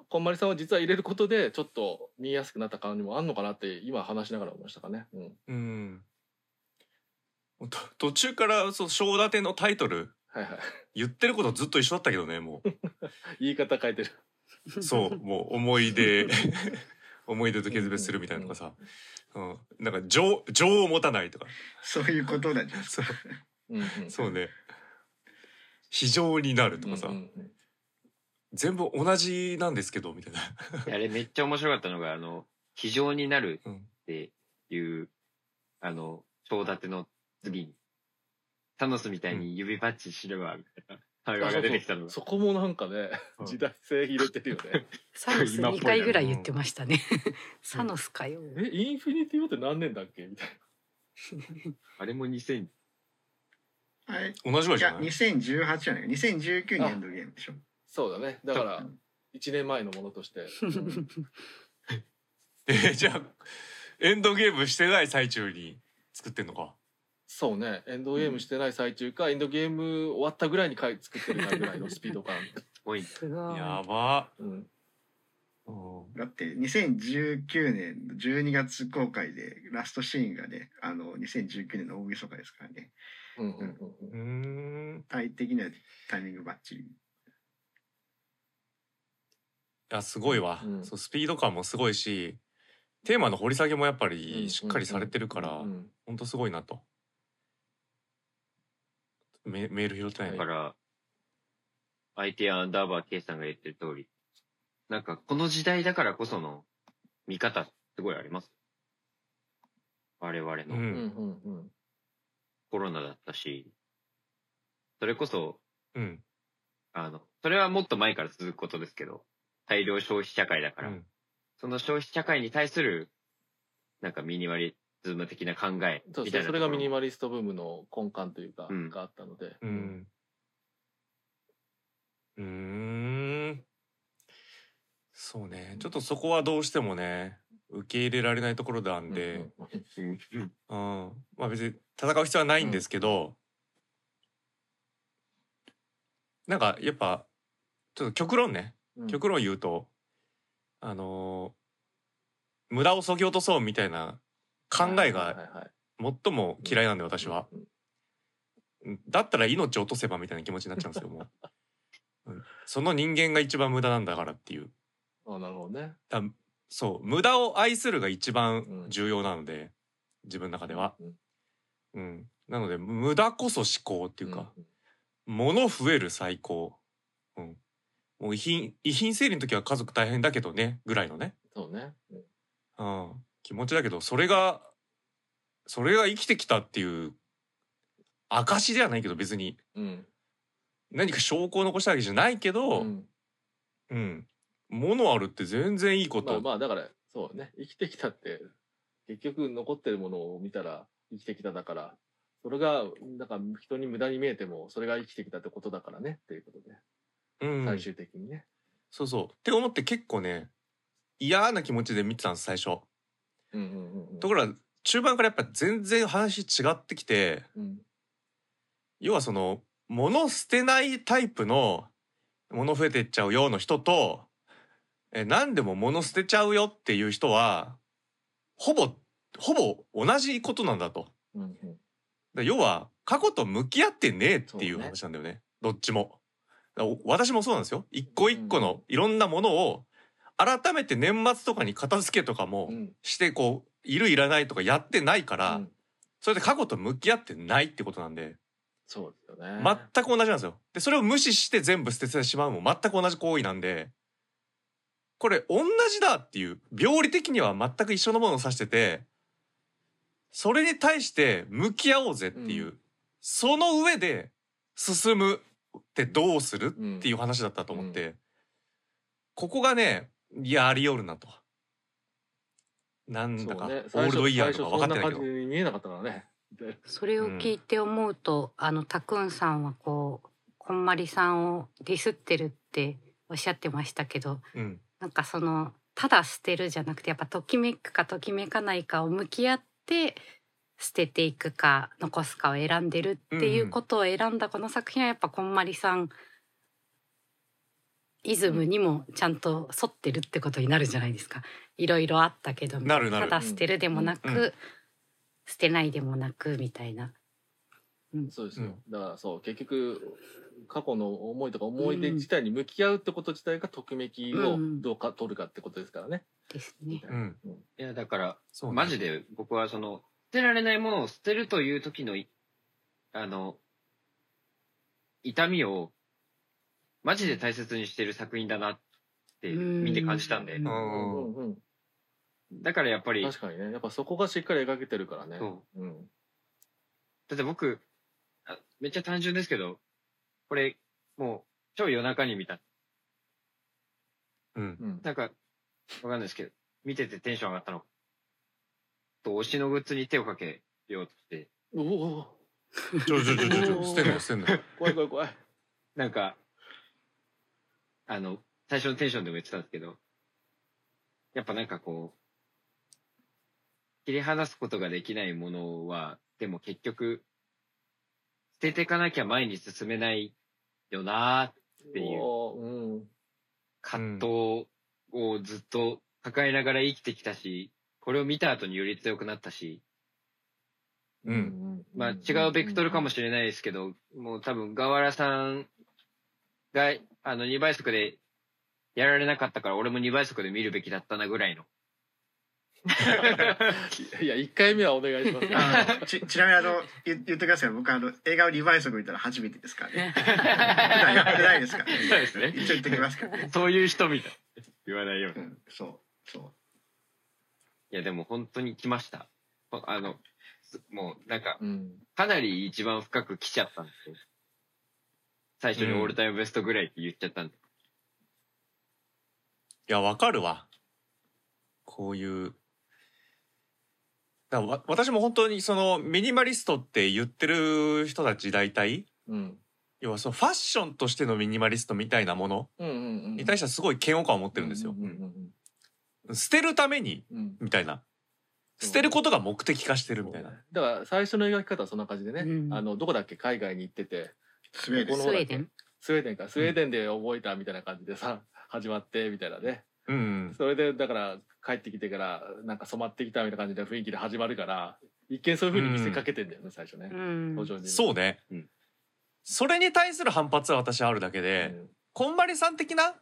こんまりさんは実は入れることでちょっと見やすくなった感じもあんのかなって今話しながら思いましたかね。うん、うん。と途中からそう正立てのタイトルはいはい。言ってることずっと一緒だったけどねも 言い方変えてる。うそうもう思い出 思い出と決別するみたいなのとかさ、うん、なんか情情を持たないとか。そういうことなんじゃないですそう。か。うんうん、そうね。非常になるとかさ、うんうんうん。全部同じなんですけどみたいな。あれめっちゃ面白かったのが、あの、非常になるうん。っていう、あの、正立ての次に、タノスみたいに指パッチしれば、みたいな会話が出てきたのが。そこもなんかねうん。時代性入れてるよね。サノス2回ぐらい言ってましたね。サノスかよ。えインフィニティウォーって何年だっけみたい あれも2000、あれ？同じぐらいいやじゃない？2018じゃない。2019年エンドゲームでしょ。そうだね。だから1年前のものとして、うん。えーじゃあエンドゲームしてない最中に作ってんのか？そうね。エンドゲームしてない最中か、エンドゲーム終わったぐらいに回作ってるかぐらいのスピード感、すごい。やば。うん、うん。だって2019年の12月公開でラストシーンがねあの2019年の大晦日ですからね。うんうんうんううん。ーん。いタイ的にはタイミングバッチリ。やすごいわ、うん。そうスピード感もすごいしテーマの掘り下げもやっぱりしっかりされてるから、うんうんほんとすごいなと。メメール拾ってないね。だから、相手アンダーバー K さんが言ってる通り、なんかこの時代だからこその見方すごいあります？我々の。うん。うんうんうん。コロナだったし、それこそ、うん。あの、それはもっと前から続くことですけど、大量消費社会だから、うん。その消費社会に対する、なんかミニマリズム的な考えそうみたいなそうそれがミニママリストブームの根幹というか、うん。があったので、うん。うーん。そうね。ちょっとそこはどうしてもね、受け入れられないところなんで、うんうんうん。うん。まあ別に戦う必要はないんですけど、なんかやっぱ、ちょっと極論ね、うん。極論言うと、あのー無駄を削ぎ落とそうみたいな考えはいが最も嫌いなんで私は。うんだったら命を落とせばみたいな気持ちになっちゃうんですよもう、うん。その人間が一番無駄なんだからっていう。あなるほどね。だそう。無駄を愛するが一番うん。重要なので、自分の中では、うんうん、なので無駄こそ思考っていうか、うん。物増える最高、うん、もう遺品遺品整理の時は家族大変だけどねぐらいのね、そうね。うん。うん、気持ちだけどそれがそれが生きてきたっていう証ではないけど別に。うん。何か証拠を残したわけじゃないけど、うん。うん、物あるって全然いいこと、まあまあだからそうね。生きてきたって結局残ってるものを見たら生きてきただから。それがなんか人に無駄に見えてもそれが生きてきたってことだからね。っていうことで、うん、最終的にね。そうそう。って思って結構ね嫌な気持ちで見てたんです最初。ところが中盤からやっぱ全然話違ってきてうん。要はその物捨てないタイプの物増えてっちゃうよの人とえ何でも物捨てちゃうよっていう人はほぼほぼ同じことなんだと。うんうん。だ要は過去と向き合ってねえっていう話なんだよね。どっちも。私もそうなんですよ。一個一個のいろんなものを改めて年末とかに片付けとかもうんしてこういるいらないとかやってないから、うんそれで過去と向き合ってないってことなんでそうですよね。全く同じなんですよ。でそれを無視して全部捨ててしまうも全く同じ行為なんでこれ同じだっていう病理的には全く一緒のものを指しててそれに対して向き合おうぜっていう、うその上で進むってどうするうんっていう話だったと思って、ここがねいやありよるなと。なんだか、そうねオールドイヤーとか分かってないけど最初そんな感じに見えなかったからね。でそれを聞いて思うと、あのたくんさんはこうこんまりさんをディスってるっておっしゃってましたけどうんなんかそのただ捨てるじゃなくてやっぱときめくかときめかないかを向き合って捨てていくか残すかを選んでるっていうことを選んだこの作品はやっぱこんまりさんイズムにもちゃんと沿ってるってことになるじゃないですか。いろいろあったけどなるなる。ただ捨てるでもなく、うん。うん。捨てないでもなくみたいな。そうですよ。だからそう結局過去の思いとか思い出自体に向き合うってこと自体がときめきをどうか取るかってことですからね。ですね。うん。うん。いや、だから、そうね。マジで僕はその、捨てられないものを捨てるという時のい、あの、痛みを、マジで大切にしてる作品だなって見て感じたんでう。んうんうんだからやっぱり、確かにねやっぱそこがしっかり描けてるからね。そう。うん。だって僕、あめっちゃ単純ですけど、これ、もう、超夜中に見た。うんうん。なんか、わかんないですけど、見ててテンション上がったの。と、推しのグッズに手をかけようとして、おおちょちょちょちょちょ捨てんなよ捨てんなよ。怖い怖い怖い。なんか、あの、最初のテンションでも言ってたんですけど、やっぱなんかこう、切り離すことができないものは、でも結局、捨てていかなきゃ前に進めないよなーっていう。葛藤をずっと抱えながら生きてきたし、これを見た後により強くなったし、うんまあ違うベクトルかもしれないですけど、もう多分、河原さんが、あの、2倍速でやられなかったから、俺も2倍速で見るべきだったなぐらいの。いや、一回目はお願いします。あのちちなみにあの言言ってください僕あの映画をリバイス見たら初めてですからね普段やってないですからねそうですね一応言ってきますからね、そういう人みたい。言わないように。いうん、そうそや、でも本当に来ました。ほあの、すもう、なんか、うん。かなり一番深く来ちゃったんですよ。最初にオールタイムベストぐらいって言っちゃったんで。いや、わかるわ。こういう。だわ私も本当にそのミニマリストって言ってる人たち大体、うん。要はそのファッションとしてのミニマリストみたいなものうんうんうん。に対してはすごい嫌悪感を持ってるんですよう。んうん捨てるためにうんうん。みたいな。捨てることが目的化してるみたいな。だから最初の描き方はそんな感じでね、うんあのどこだっけ？海外に行っててうスウェーデン。スウェーデン？スウェーデンか。スウェーデンで覚えたみたいな感じでさ、始まってみたいなね。うんそれでだから帰ってきてからなんか染まってきたみたいな感じで雰囲気で始まるから一見そういう風に見せかけてんだよね、最初ね。そうね、うん。それに対する反発は私はあるだけで、こんまりさん的な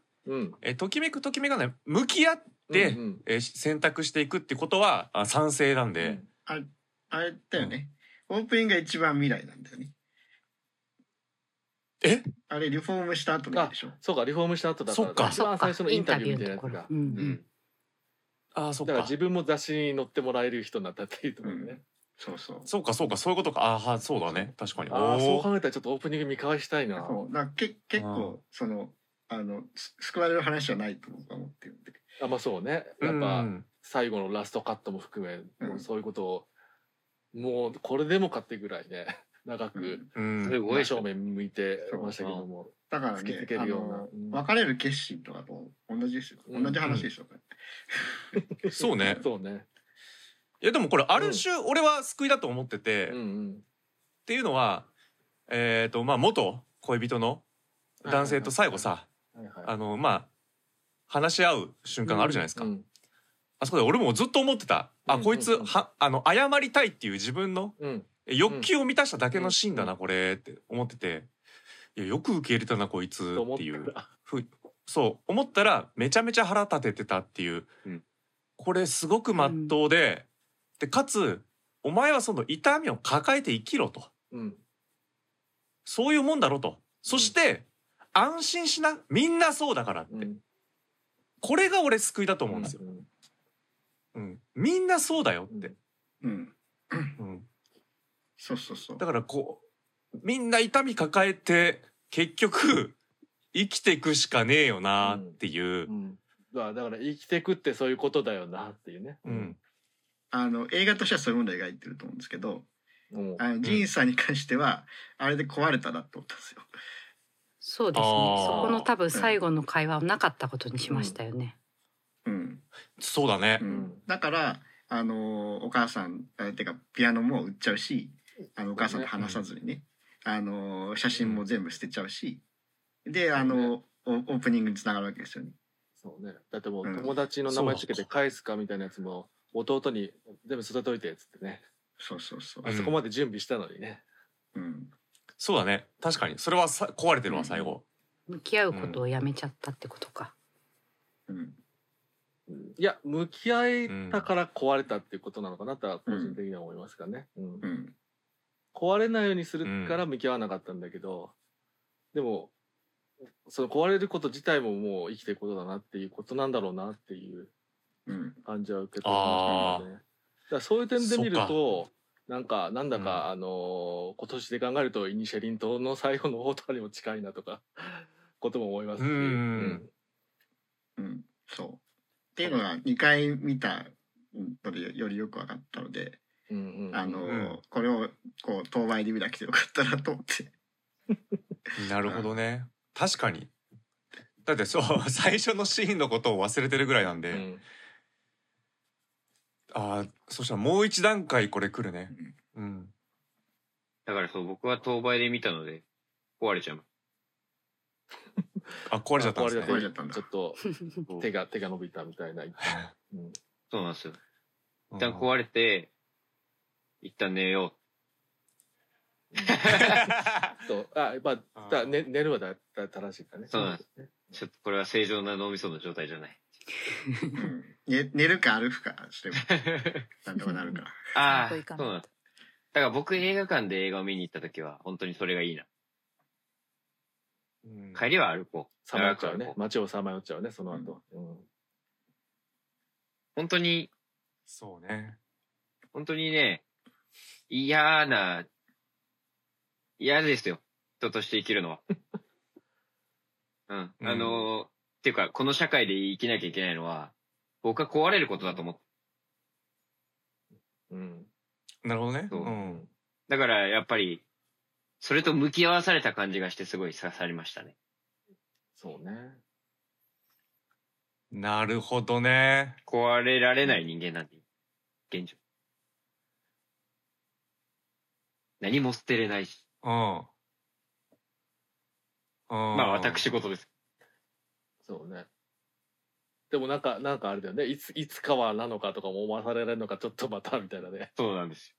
えときめくときめかない向き合って、うんうんえし選択していくってことはあ賛成なんで、あれあれだよね、オープニングが一番未来なんだよねえ？あれリフォームした後のでしょ？そうかリフォームした後だからそっか一番最初のインタビューみたいなやつが。うんうん。ああそっか。だから自分も雑誌に載ってもらえる人になったっていいと思うね、そうそう。そうかそうかそういうことか。ああはそうだね。確かに。ああそう考えたらちょっとオープニング見返したいな。そう。だけ結構そのあのす救われる話じゃないと僕は思ってるんで。あまあそうね。うやっぱん。最後のラストカットも含め、そういうことをもうこれでもかってぐらいね長くうん。すごい真正面向いてましたけども、だから突きつねけるような。別れる決心とかと同じですよ。うん。同じ話でしょ、これ。そうね。そうね。いやでもこれある種俺は救いだと思ってて、っていうのはえっ、とまあ元恋人の男性と最後さあのまあ話し合う瞬間があるじゃないですか、うんあそこで俺もずっと思ってた。あ、うん。こいつはあの謝りたいっていう自分のうん欲求を満たしただけのシーンだな、うん。これって思ってて。いやよく受け入れたなこいつってっいう。た。ふそう。思ったらめちゃめちゃ腹立ててたっていう、うん。これすごくまっとうで、でかつお前はその痛みを抱えて生きろと。うん。そういうもんだろと。そして、安心しなみんなそうだからって、うん。これが俺救いだと思うんですよ、うん、みんなそうだよって、うん。うん、そうそうそう。だからこうみんな痛み抱えて結局生きていくしかねえよなっていう。う、ん。だからだから生きてくってそういうことだよなっていうね。うん。あの映画としてはそういうものを描いてると思うんですけどうん。あのジーンさんに関してはあれで壊れたなと思ったんですよ。そうですね。そこの多分最後の会話をなかったことにしましたよね、うん。そうだね。う、ん。ん、だからあのお母さんあてかピアノも売っちゃうしあのお母さんと話さずにね、あの写真も全部捨てちゃうし。であの、オオープニングにつながるわけですよね。そうね。だってもううん。友達の名前つけて返すかみたいなやつも弟に全部捨てといてっつってね。そうそうそう。うんあそこまで準備したのにね。うん、そうだね。確かに。それはさ壊れてるわ最後、向き合うことをやめちゃったってことか、うん、いや向き合えたから壊れたっていうことなのかなとは個人的には思いますかね、うん。うん、壊れないようにするから向き合わなかったんだけど、でもその壊れること自体ももう生きていくことだなっていうことなんだろうなっていううん、感じは受け取りましたね。そういう点で見るとなんかなんだか、あのー今年で考えるとイニシェリン島の最後の方とかにも近いなとか ことも思いますし、うんうん、そう。っていうのが2回見たのでよりよく分かったので、うんうんうん。あの、うん。これをこう当倍で見なくてよかったなと思って。なるほどね。確かに。だってそう 最初のシーンのことを忘れてるぐらいなんで、うん。ああそしたらもう一段階これ来るね。うん。だからそう、僕は当倍で見たので、壊れちゃう。あ壊れちゃったんですね。壊れちゃったんだ。ちょっと手が手が伸びたみたいな、うん。そうなんですよ。うん。一旦壊れて、一旦寝よと あまあだ、ね、寝るはだだ正しいかね。そうなんです。う。ちょっとこれは正常な脳みその状態じゃない。う ん、ね寝るか歩くかしても なんとかなるから。ああ、そうなんです。だから僕映画館で映画を見に行った時は、本当にそれがいいな。うん。帰りは歩こう。さまよっちゃう長く歩こね街をさまよっちゃうねその後、うん。本当に、そうね。本当にね、嫌な、嫌ですよ。人として生きるのは。うん。うんあのーっていうか、この社会で生きなきゃいけないのは、僕は壊れることだと思って。うんなるほどねそううんだから、やっぱり、それと向き合わされた感じがして、すごい刺さりましたね。そうねなるほどね壊れられない人間なんで、現状。何も捨てれないし。うん。うん。まあ、私事です。そうね。でもなんかなんかあれだよね。いついつかはなのかとかも思わされるのかちょっとまたみたいなね。そうなんです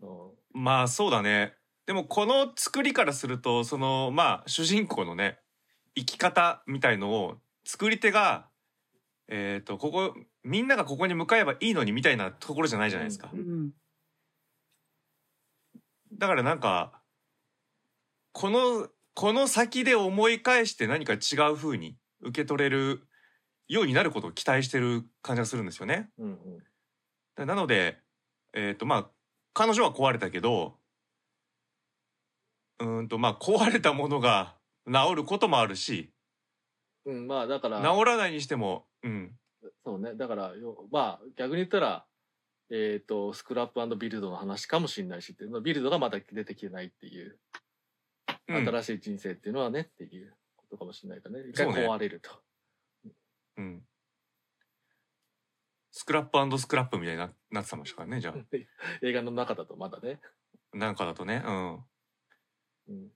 うん。まあそうだね。でもこの作りからするとそのまあ主人公のね生き方みたいのを作り手がえっ、とここみんながここに向かえばいいのにみたいなところじゃないじゃないですか、うんだからなんかこのこの先で思い返して何か違う風に受け取れるようになることを期待してる感じがするんですよね。うんうん。なのでえっ、とまあ彼女は壊れたけどうーんとまあ壊れたものが治ることもあるしうん、まあだから。治らないにしてもうん。そうね。だからよまあ逆に言ったらえっ、とスクラップビルドの話かもしれないしっていうのビルドがまだ出てきてないっていう、うん。新しい人生っていうのはねっていうことかもしれないからね。一回壊れると。うん。スクラップスクラップみたいにななってましたからねじゃあ。映画の中だとまだね。なんかだとねうん。うん。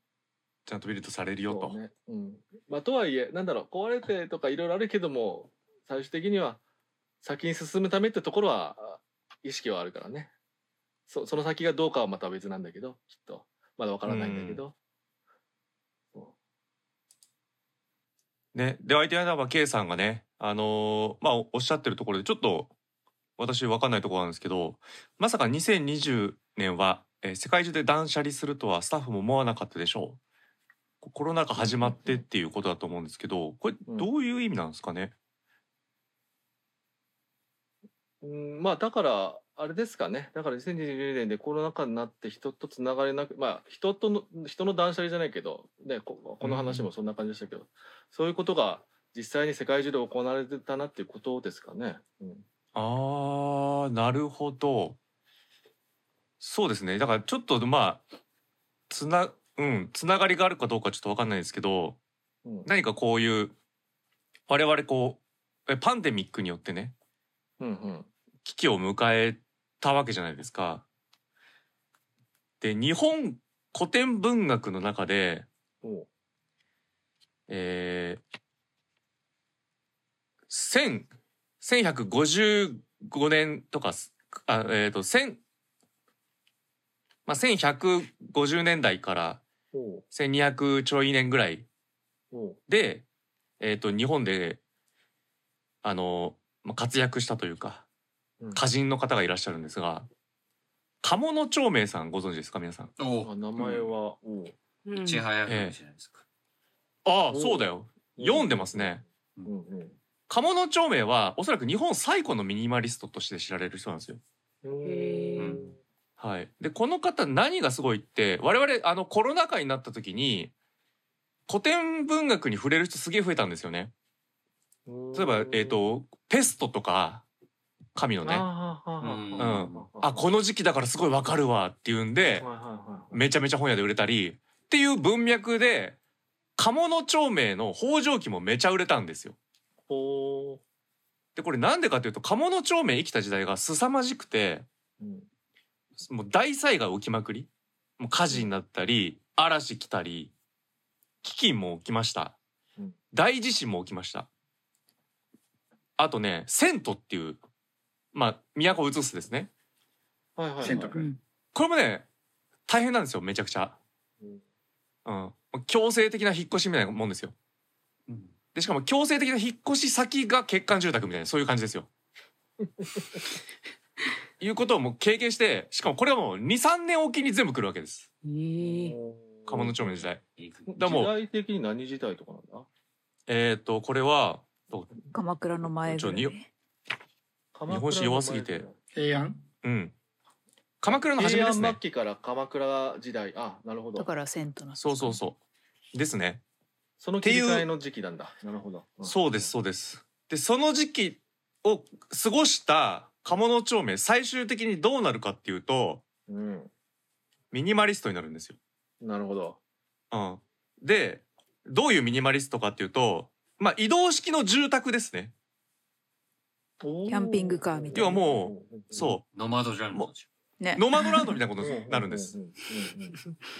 ちゃんとビルドされるよと。そうね。うん。まあ、とはいえなんだろう壊れてとかいろいろあるけども最終的には先に進むためってところはあ意識はあるからね。そその先がどうかはまた別なんだけどきっと。まだわからないんだけど、そね、で相手はは K さんがね、あのーまあおおっしゃってるところでちょっと私分かんないところなんですけどまさか2020年は、えー世界中で断捨離するとはスタッフも思わなかったでしょう。こコロナ禍始まってっていうことだと思うんですけどこれうん。どういう意味なんですかね、ううんまあだからあれですかね。だから2022年でコロナ禍になって人とつながれなくまあ人との人の断捨離じゃないけど、ね、ここの話もそんな感じでしたけど、そういうことが実際に世界中で行われてたなっていうことですかね。うん。あーなるほど。そうですね。だからちょっとまあつなうんつながりがあるかどうかちょっと分かんないですけどうん。何かこういう我々こうえパンデミックによってねうんうん。危機を迎えたわけじゃないですか。で日本古典文学の中で、えー、1000 1155年とかすあえっ、と1000まあ1150年代からおう。1200ちょい年ぐらいで、えー、と日本であの、まあ、活躍したというかうん。歌人の方がいらっしゃるんですが鴨野長明さんご存知ですか皆さん？おあ名前は、おう。うん。ちはやないですか。ああおそうだよ。読んでますね。うんうん。鴨野長明はおそらく日本最古のミニマリストとして知られる人なんですよ。はい。でこの方何がすごいって我々あのコロナ禍になった時に古典文学に触れる人すげえ増えたんですよね例えばえっ、とペストとか神のね。あーはーはーはーはーはー。あこの時期だからすごいわかるわっていうんでめちゃめちゃ本屋で売れたりっていう文脈で鴨野長明の北条記もめちゃ売れたんですよ。ほでこれなんでかというと鴨野長明生きた時代が凄まじくてううん。もう大災害起きまくり。もう火事になったり嵐来たり飢饉も起きました。うん。大地震も起きましたあとね遷都っていうまあ都を移すですね。はいはいはい。これもね大変なんですよめちゃくちゃ。うん。うん、強制的な引っ越しみたいなもんですよ。でしかも強制的な引っ越し先が欠陥住宅みたいなそういう感じですよ。いうことをもう経験してしかもこれはもう23年おきに全部来るわけです。ええ。鴨野町の時代。だもう時代的に何時代とかなんだ？えっ、とこれは鎌倉の前ぐらい。日本史弱すぎて。平安？うん。鎌倉の初めですね。平安末。期から鎌倉時代。あなるほど。だから銭湯なんですそうそうそう。ですね。その切り替えの時期なんだなるほど、ん。そうですそうです。でその時期を過ごした鴨野町名最終的にどうなるかっていうとうん。ミニマリストになるんですよ。なるほど。うん、でどういうミニマリストかっていうと、まあ、移動式の住宅ですね。キキャンピングカーみたいな。要はもうそノマドジャンルもねうノマドランドみたいなことになるんです。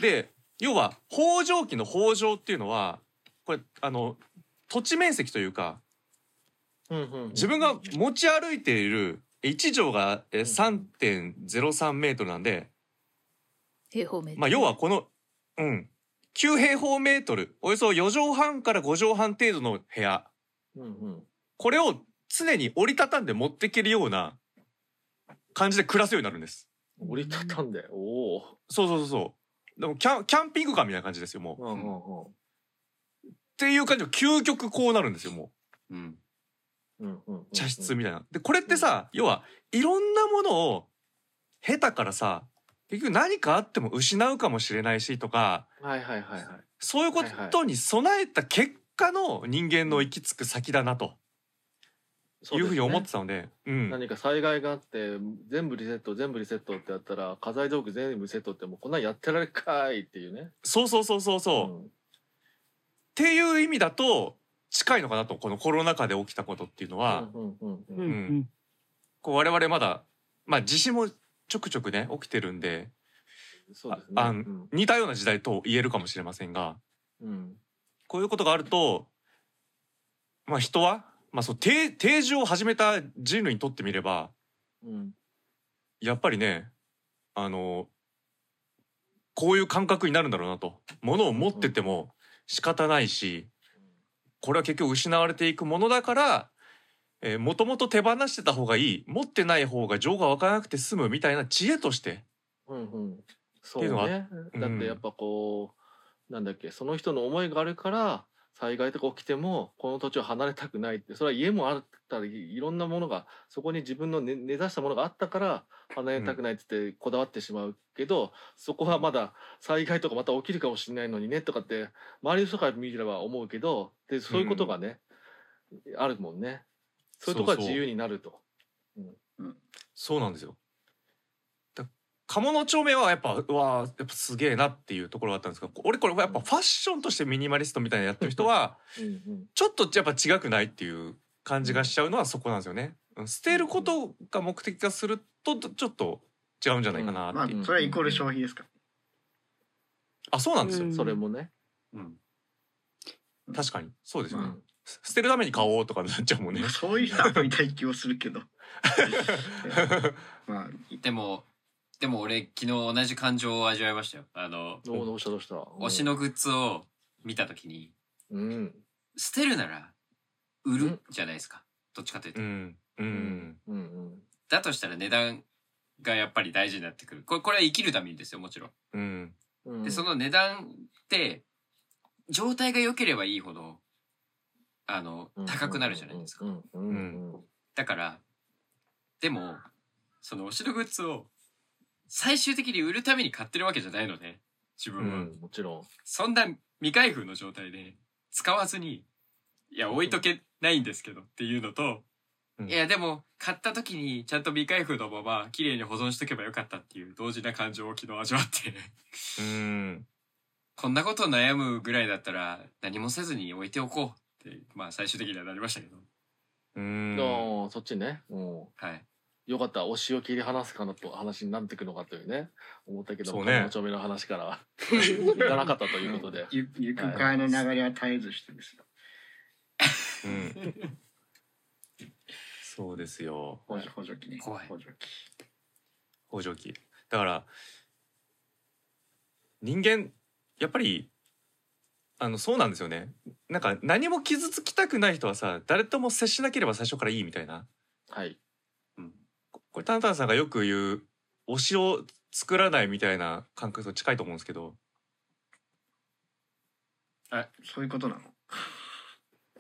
で要は北条記の北条っていうのはこれあの土地面積というかうんうんうん。自分が持ち歩いている1畳がえ3.03メートルなんで、平方メートル。まあ要はこの、うん、9平方メートル、およそ4畳半から5畳半程度の部屋、うんうんこれを常に折りたたんで持っていけるような感じで暮らすようになるんです。折りたたんで？おおそうそうそうそう。でもキャンキャンピングカーみたいな感じですよ、もう。うんうんうんっていう感じの究極こうなるんですよ、もう。うん。うんうんうん茶室みたいな。で、これってさ、要はいろんなものを下手からさ、結局何かあっても失うかもしれないしとか、はいはいはいはい。そういうことに備えた結果の人間の行き着く先だなと。いうふうに思ってたので、うん。何か災害があって全部リセット全部リセットってやったら家財道具全部リセットってもうこんなんやってられっかいっていうね。そうそうそうそうそう。っていう意味だと近いのかなとこのコロナ禍で起きたことっていうのは、我々まだまあ地震もちょくちょくね起きてるんでそうですね。うん。似たような時代と言えるかもしれませんが。うん。こういうことがあるとまあ人は、まあ、そう定定住を始めた人類にとってみればうん。やっぱりねあのこういう感覚になるんだろうなと。物を持ってても仕方ないしこれは結局失われていくものだからもともと手放してた方がいい持ってない方が情が湧かなくて済むみたいな知恵として。うんうん。そうっていうのはね。うん。だってやっぱこうなんだっけその人の思いがあるから災害とか起きてもこの土地を離れたくないってそれは家もあったりいろんなものがそこに自分の根根ざしたものがあったから離れたくないって言ってこだわってしまうけど、そこはまだ災害とかまた起きるかもしれないのにねとかって周りの人から見れば思うけどでそういうことがね、あるもんねそういうとこは自由になると。そうなんですよ。だ鴨の町名はやっぱうわーやっぱすげえなっていうところがあったんですが俺これやっぱファッションとしてミニマリストみたいなのやってる人は ちょっとやっぱ違くないっていう感じがしちゃうのはそこなんですよね。うん捨てることが目的化するとちょっと違うんじゃないかなまあっていう。それはイコール消費ですかあそうなんですよ。うんそれもね、うん。確かにそうですよね。うんす捨てるために買おうとかになっちゃうもんね。そういう人はみたい気をするけど まあでも、でも俺昨日同じ感情を味わいましたよ。あの、どうどうしたどうした？推しのグッズを見たときに、うん捨てるなら売るじゃないですか。どっちかというと。うんうんうんうんだとしたら値段がやっぱり大事になってくる。これ、これは生きるためにですよ、もちろんうんで、その値段って、状態が良ければいいほど、あの、高くなるじゃないですか。だから、でも、その推しのグッズを最終的に売るために買ってるわけじゃないので、自分は。うんもちろん。そんな未開封の状態で使わずに、いや、置いとけないんですけどっていうのと、うん。いや、でも、買った時にちゃんと未開封のまま綺麗に保存しとけばよかったっていう同時な感情を昨日味わって、うん。こんなこと悩むぐらいだったら何もせずに置いておこうまあ最終的にはなりましたけど。うん。ああそっちね。うん。はい。よかった。推しを切り離すかなと話になってくのかというね。思ったけどそうね。彼の丁目の話から。いかなかったということで。ゆゆく川の流れは絶えずしてですよ。うん。そうですよ。補助補助金ね。怖い。補助金補助器だから人間やっぱりあのそうなんですよね。なんか何も傷つきたくない人はさ誰とも接しなければ最初からいいみたいな。はい。ここれタンタンさんがよく言う推しを作らないみたいな感覚と近いと思うんですけど。そういうことなの？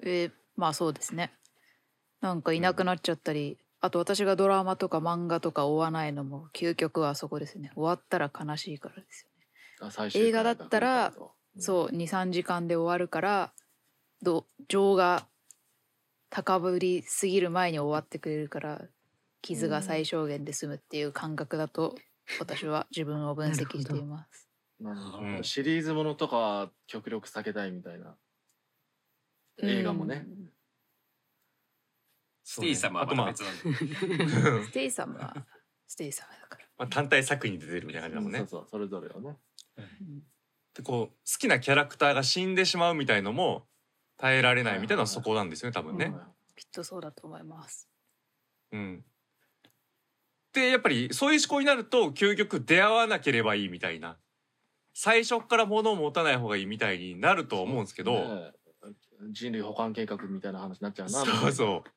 えーまあそうですね。なんかいなくなっちゃったり、あと私がドラマとか漫画とか追わないのも究極はそこですね。終わったら悲しいからですよね。あ最終回映画だったらうんそう23時間で終わるからど情が高ぶりすぎる前に終わってくれるから傷が最小限で済むっていう感覚だと私は自分を分析しています。なるほど。うん。シリーズものとかは極力避けたいみたいな。映画もね。うんステイサムはまた別なんで。ステイサムはステイサムだから。まあ、単体作品に出てるみたいな感じだもんね。そう。そうそれぞれをねでこう好きなキャラクターが死んでしまうみたいのも耐えられないみたいなのはそこなんですよね多分ね。きっとそうだと思います。うん。でやっぱりそういう思考になると究極出会わなければいいみたいな最初から物を持たない方がいいみたいになるとは思うんですけど、ね人類保管計画みたいな話になっちゃうな。そうそう。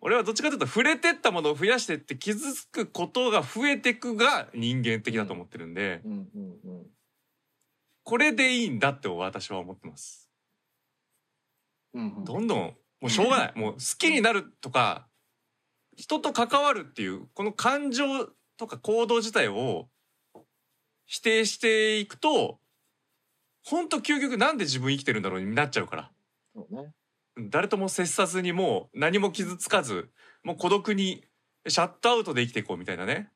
俺はどっちかというと触れてったものを増やしてって傷つくことが増えてくが人間的だと思ってるんで、うんうんうん。これでいいんだって私は思ってます。うんうんどんどんもうしょうがない。もう好きになるとか人と関わるっていうこの感情とか行動自体を否定していくと本当究極なんで自分生きてるんだろうになっちゃうから。ね。誰とも接さずにもう何も傷つかずもう孤独にシャットアウトで生きていこうみたいなね、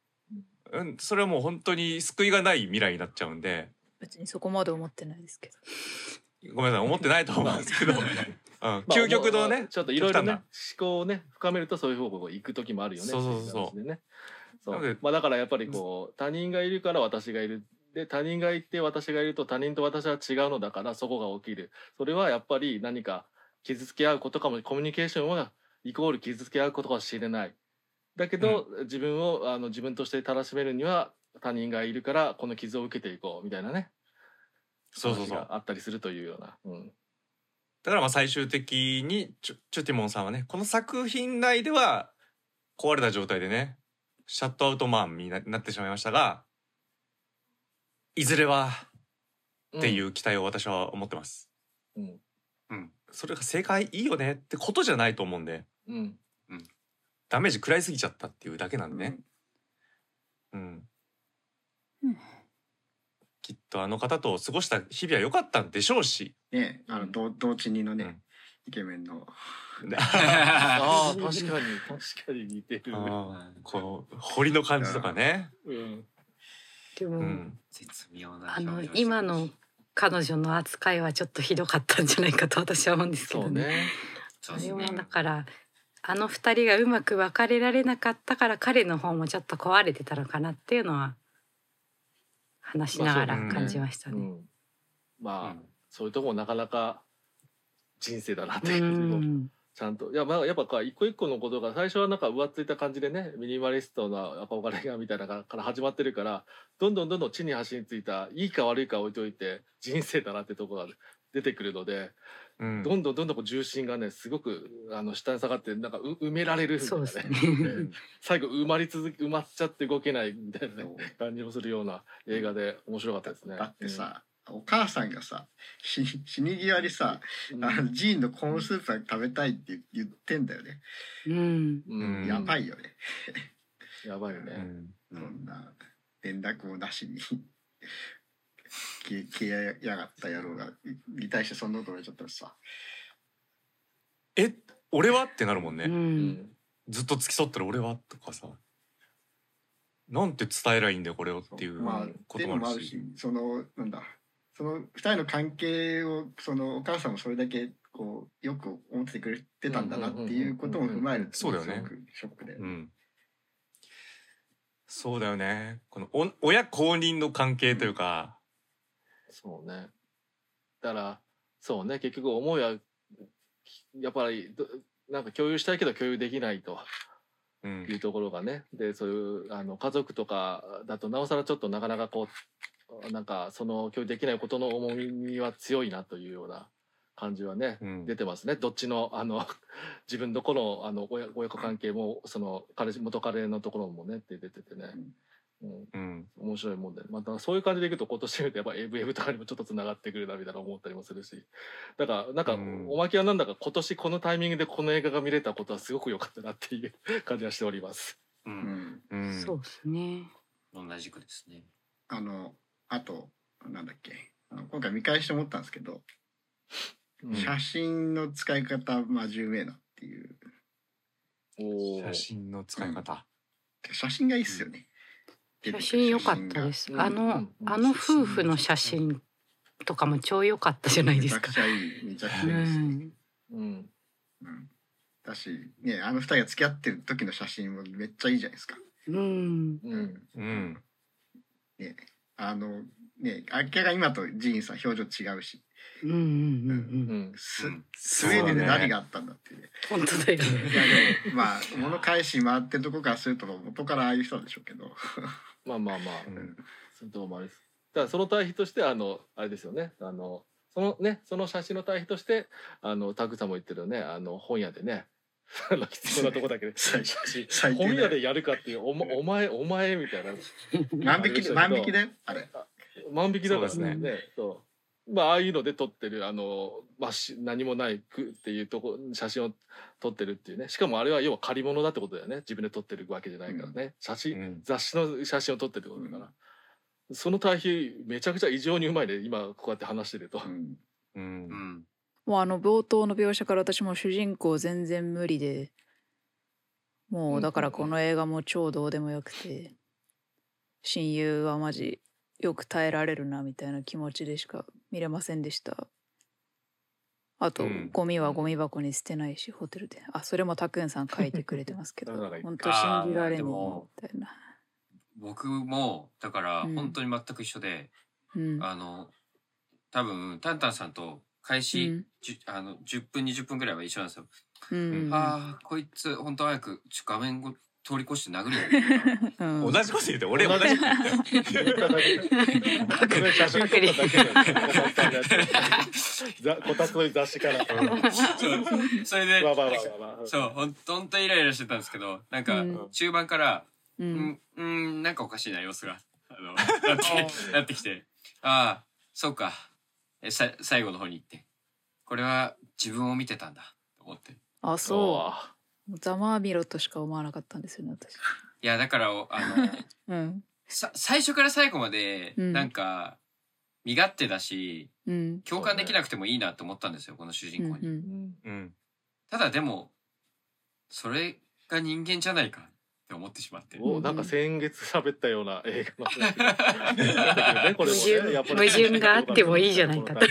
うん、それはもう本当に救いがない未来になっちゃうんで別にそこまで思ってないですけど。ごめんなさい思ってないと思うんですけど、究極のね、ちょっといろいろね極思考をね深めるとそういう方向に行く時もあるよねそうそうそうね。そう。まあだからやっぱりこう他人がいるから私がいる。で他人がいて私がいると他人と私は違うのだからそこが起きる。それはやっぱり何か傷つけ合うことかもコミュニケーションはイコール傷つけ合うことかもしれない。だけど、自分をあの自分としてたらしめるには他人がいるからこの傷を受けていこうみたいなね。そうそうそう。話があったりするというような、うん、だからまあ最終的にチュチュティモンさんはねこの作品内では壊れた状態でねシャットアウトマンにななってしまいましたがいずれはっていう期待を私は思ってます。うん。うん、それが正解いいよねってことじゃないと思うんで。うん。ダメージ食らいすぎちゃったっていうだけなんでね。うん。うんきっとあの方と過ごした日々は良かったんでしょうし。ねあの同同地にのね、うんイケメンの ああ確かに確かに似てる。こう彫りの感じとかね。うんでも、うん。絶妙なあの今の彼女の扱いはちょっとひどかったんじゃないかと私は思うんですけどね。そうね。それもだからあの二人がうまく別れられなかったから彼の方もちょっと壊れてたのかなっていうのは話しながら感じましたね。うん。まあ、うん。そういうとこもなかなか人生だなってういうちゃんと。いやまあやっぱか一個一個のことが最初はなんか浮ついた感じでねミニマリストな憧れがみたいなのから始まってるからどんどんどんどん地に足についたいいか悪いか置いといて人生だなってとこが出てくるので、うん。どんどんどんどんこう重心がねすごくあの下に下がってなんかう埋められるみたいなそうですね。ね 最後埋まり続け埋まっちゃって動けないみたいなね感じもするような映画で面白かったですね。だってさ、お母さんがさ死に死に際にさ、うん、あのジーンのコーンスープが食べたいって言ってんだよね、うん。うん。やばいよね、やばいよね。うん。そんな連絡もなしに消えやがった野郎がに対してそんなこと言われちゃったらさえ、俺は？ってなるもんね。ううんんずっと付き添ってる俺は？とかさ。なんて伝えりゃいいんだよこれをっていうこともあるし。もあるしそのなんだその二人の関係をそのお母さんもそれだけこうよく思っててくれてたんだなっていうことも踏まえるとそうだよねすごくショックだよね。うん。そうだよね。このお親公認の関係というか、そうね。だから、そうね、結局思いは、やっぱりど、なんか共有したいけど共有できないとうんいうところがね。で、そういう、あの、家族とかだと、なおさらちょっとなかなかこう、なんか、その共有できないことの重みは強いなというような感じはね、うん出てますね。どっちの、あの、自分どこの、あの、親親子関係も、その、彼氏、元彼のところもね、って出ててね。うんうん。面白いもんで、またそういう感じでいくと今年見るとやっぱ AVM とかにもちょっとつながってくるなみたいな思ったりもするし。だからなんかうん。おまけはなんだか今年このタイミングでこの映画が見れたことはすごく良かったなっていう感じはしております。ううん。ん、うん。そうですね。同じくですね。あのあとなんだっけ。今回見返して思ったんですけど、うん。写真の使い方真面目なっていう。おー。写真の使い方。写真がいいっすよね。写真良かったです。うん。あの、うん。あの夫婦の写真とかも超良かったじゃないですか。めちゃく。ちゃいい。めちゃくちゃういいですね。ん、うん。うん。だしねあの二人が付き合ってる時の写真もめっちゃいいじゃないですか。うん、うん。うん。ね。あのね明らかに今とジーンさん表情違うしうんうんうんうん。うん。ス,、うん。スウェーデンで何があったんだっていうね。本当だよね。いやでもまあ物返し回ってるとこからすると元からああいう人なんでしょうけど、まあまあまあ、うん。そのどうもあれです。だからその対比としてあのあれですよね。あのそのねその写真の対比としてあのタグさんも言ってるねあの本屋でね。あの必要なとこだけで。本屋でやるかっていうお,、ま、お前お前みたいな。万引きで万引きで？あれ。万引きだからそうですねそうまあああいうので撮ってるあの、まあ、し何もないくっていうとこ写真を撮ってるっていうね。しかもあれは要は借り物だってことだよね。自分で撮ってるわけじゃないからね、写真、うん。雑誌の写真を撮ってるってことだから、その対比めちゃくちゃ異常にうまいね。今こうやって話してると、うん。うん。うん。もうあの冒頭の描写から私も主人公全然無理で。もうだからこの映画も超どうでもよくて。親友はマジよく耐えられるなみたいな気持ちでしか見れませんでした。あと、うん。ゴミはゴミ箱に捨てないしホテルで。あそれもたくんさん書いてくれてますけど。本当信じられんあーでも。みたいな。僕もだからうん。本当に全く一緒で、うん。あの多分タンタンさんと開始、うん。あの10分20分ぐらいは一緒なんですよ。うん。ああこいつ本当早くちょ画面ご通り越して殴るよ。うん。同じこと言って俺同じ。こと言って言っただけそれ写真撮っただけだよざこたつの雑誌からそれで、そうほんほんとイライラしてたんですけどなんかうん中盤からううんん、うん、なんかおかしいな様子があのなってなってきてああそうかえさ最後の方に行ってこれは自分を見てたんだと思ってあそうざまあみろとしか思わなかったんですよね私。いやだからおあの うん。さ最初から最後までうん。なんか身勝手だしうん。共感できなくてもいいなと思ったんですよこの主人公に、うんうん。ただでもそれが人間じゃないかって思ってしまって。おなんか先月喋ったような映画の話。ね矛盾があってもいいじゃないかと。そう。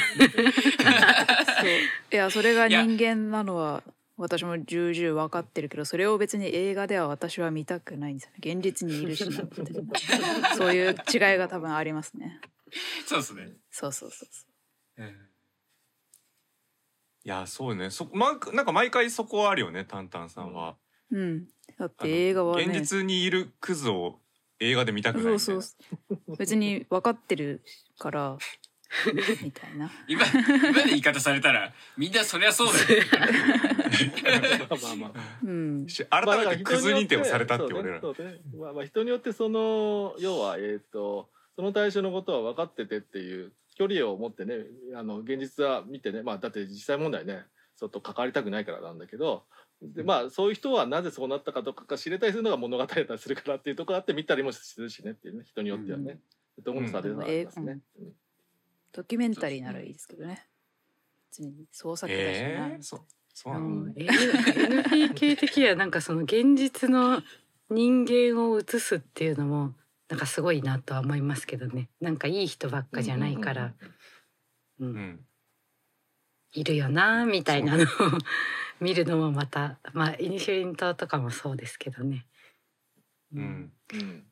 いやそれが人間なのは私も重々分かってるけどそれを別に映画では私は見たくないんですよね。現実にいるしなってそういう違いが多分ありますね。そうですね。そうそうそうそいやそうね。そまなんか毎回そこはあるよねタンタンさんは、ううん。だって映画はね。現実にいるクズを映画で見たくないそうそう別に分かってるから みたいな。今今の言い方されたらみんなそりゃそうだよ。まあまあうん。し改めてクズ認定をされたって俺ら、そうね。ねまあまあ人によってその要はえっ、とその対象のことは分かっててっていう距離を持ってねあの現実は見てね。まあだって実際問題ねちょっと関わりたくないからなんだけどでまあそういう人はなぜそうなったかとかが知れたりするのが物語だったりするからっていうところあって見たりもするしねっていうね。人によってはね。と思う差ではありますね。うんドキュメンタリーならいいですけどね。別に創作だしな、えー、そそうなの、う NPK 的にはなんかその現実の人間を映すっていうのもなんかすごいなとは思いますけどね。なんかいい人ばっかじゃないから、うんうんいるよなみたいなのを 見るのもまたまあイニシュリン島とかもそうですけどね。うん。うん。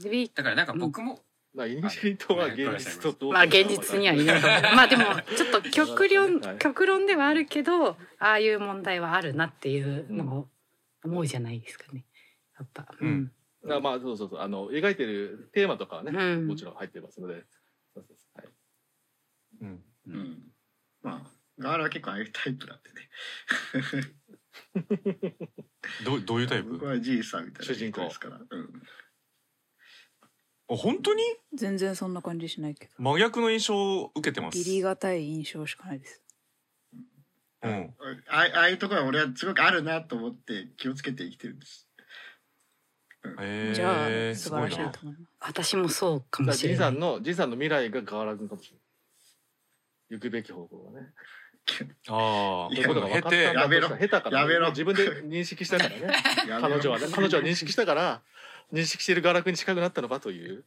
でだからなんか僕も、まあイニシャリとは現実とどうまあ現実にはいないまあでもちょっと極論 はい。極論ではあるけどああいう問題はあるなっていうのを思うじゃないですかね。やっぱ。うん。あまあそうそうそう。あの描いてるテーマとかはね、うん。もちろん入ってますので。そうそうそう。はい。うん。うん。まあガーラは結構ああいうタイプなんでね。どどういうタイプ？僕はじいさんみたいな主人公ですから、うん、あ本当に？全然そんな感じしないけど。真逆の印象を受けてます。ビリがたい印象しかないです。うん。あああいうところは俺はすごくあるなと思って気をつけて生きてるんです。えー、じゃあす素晴らしいと思います。私もそうかもしれなんい。さのじいさんの未来がガーラ君かもしれない。行くべき方向がね。ああそういうことが分かったんだやめろ。下手から、やめろ自分で認識したからね。彼女はね彼女は認識したから認識しているガーラ君に近くなったのかという。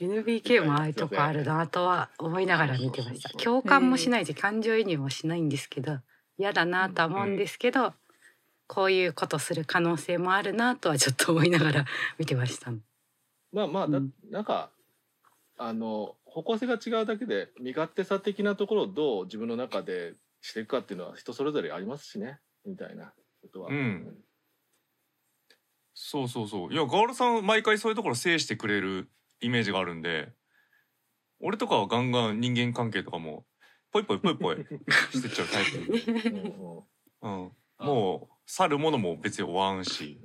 NBK もああいうとこあるなとは思いながら見てました共感もしないし感情移入もしないんですけど嫌だなとは思うんですけど、こういうことする可能性もあるなとはちょっと思いながら見てました。まあまあだ、うんなんかあの方向性が違うだけで身勝手さ的なところをどう自分の中でしていくかっていうのは人それぞれありますしねみたいなことは。うんそうそうそういやガールさん毎回そういうところ制してくれるイメージがあるんで俺とかはガンガン人間関係とかもポイポイポイポイ してっちゃうタイプ、うんうんうん、もう去るものも別に追わんし、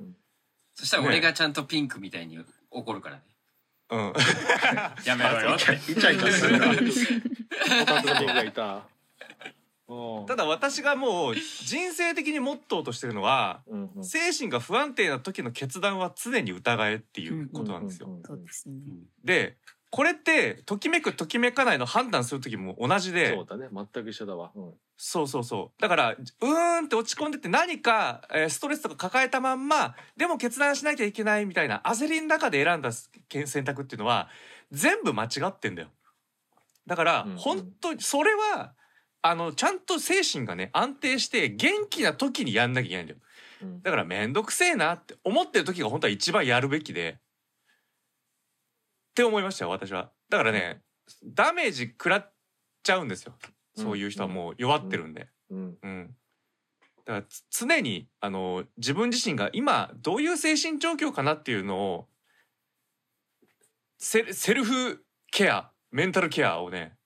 そしたら俺がちゃんとピンクみたいに怒るからね。うん、やめろよって。イチャイチャするな。ホタテの僕がいた。うん。ただ私がもう人生的にモットーとしてるのはうんうん。精神が不安定な時の決断は常に疑えっていうことなんですよ。でこれってときめくときめかないの判断する時も同じでそうだね。全く一緒だわ。うん。そうそうそう。だからうーんって落ち込んでて何か、えーストレスとか抱えたまんまでも決断しなきゃいけないみたいな焦りの中で選んだけ選択っていうのは全部間違ってんだよ。だから、うんうん。本当にそれはあのちゃんと精神がね安定して元気な時にやんなきゃいけないんだよ。うん。だから面倒くせえなって思ってる時が本当は一番やるべきで。って思いましたよ私は。だからねダメージ食らっちゃうんですよ。そういう人はもう弱ってるんで。うんうん。だからつ常にあの自分自身が今どういう精神状況かなっていうのをセセルフケアメンタルケアをね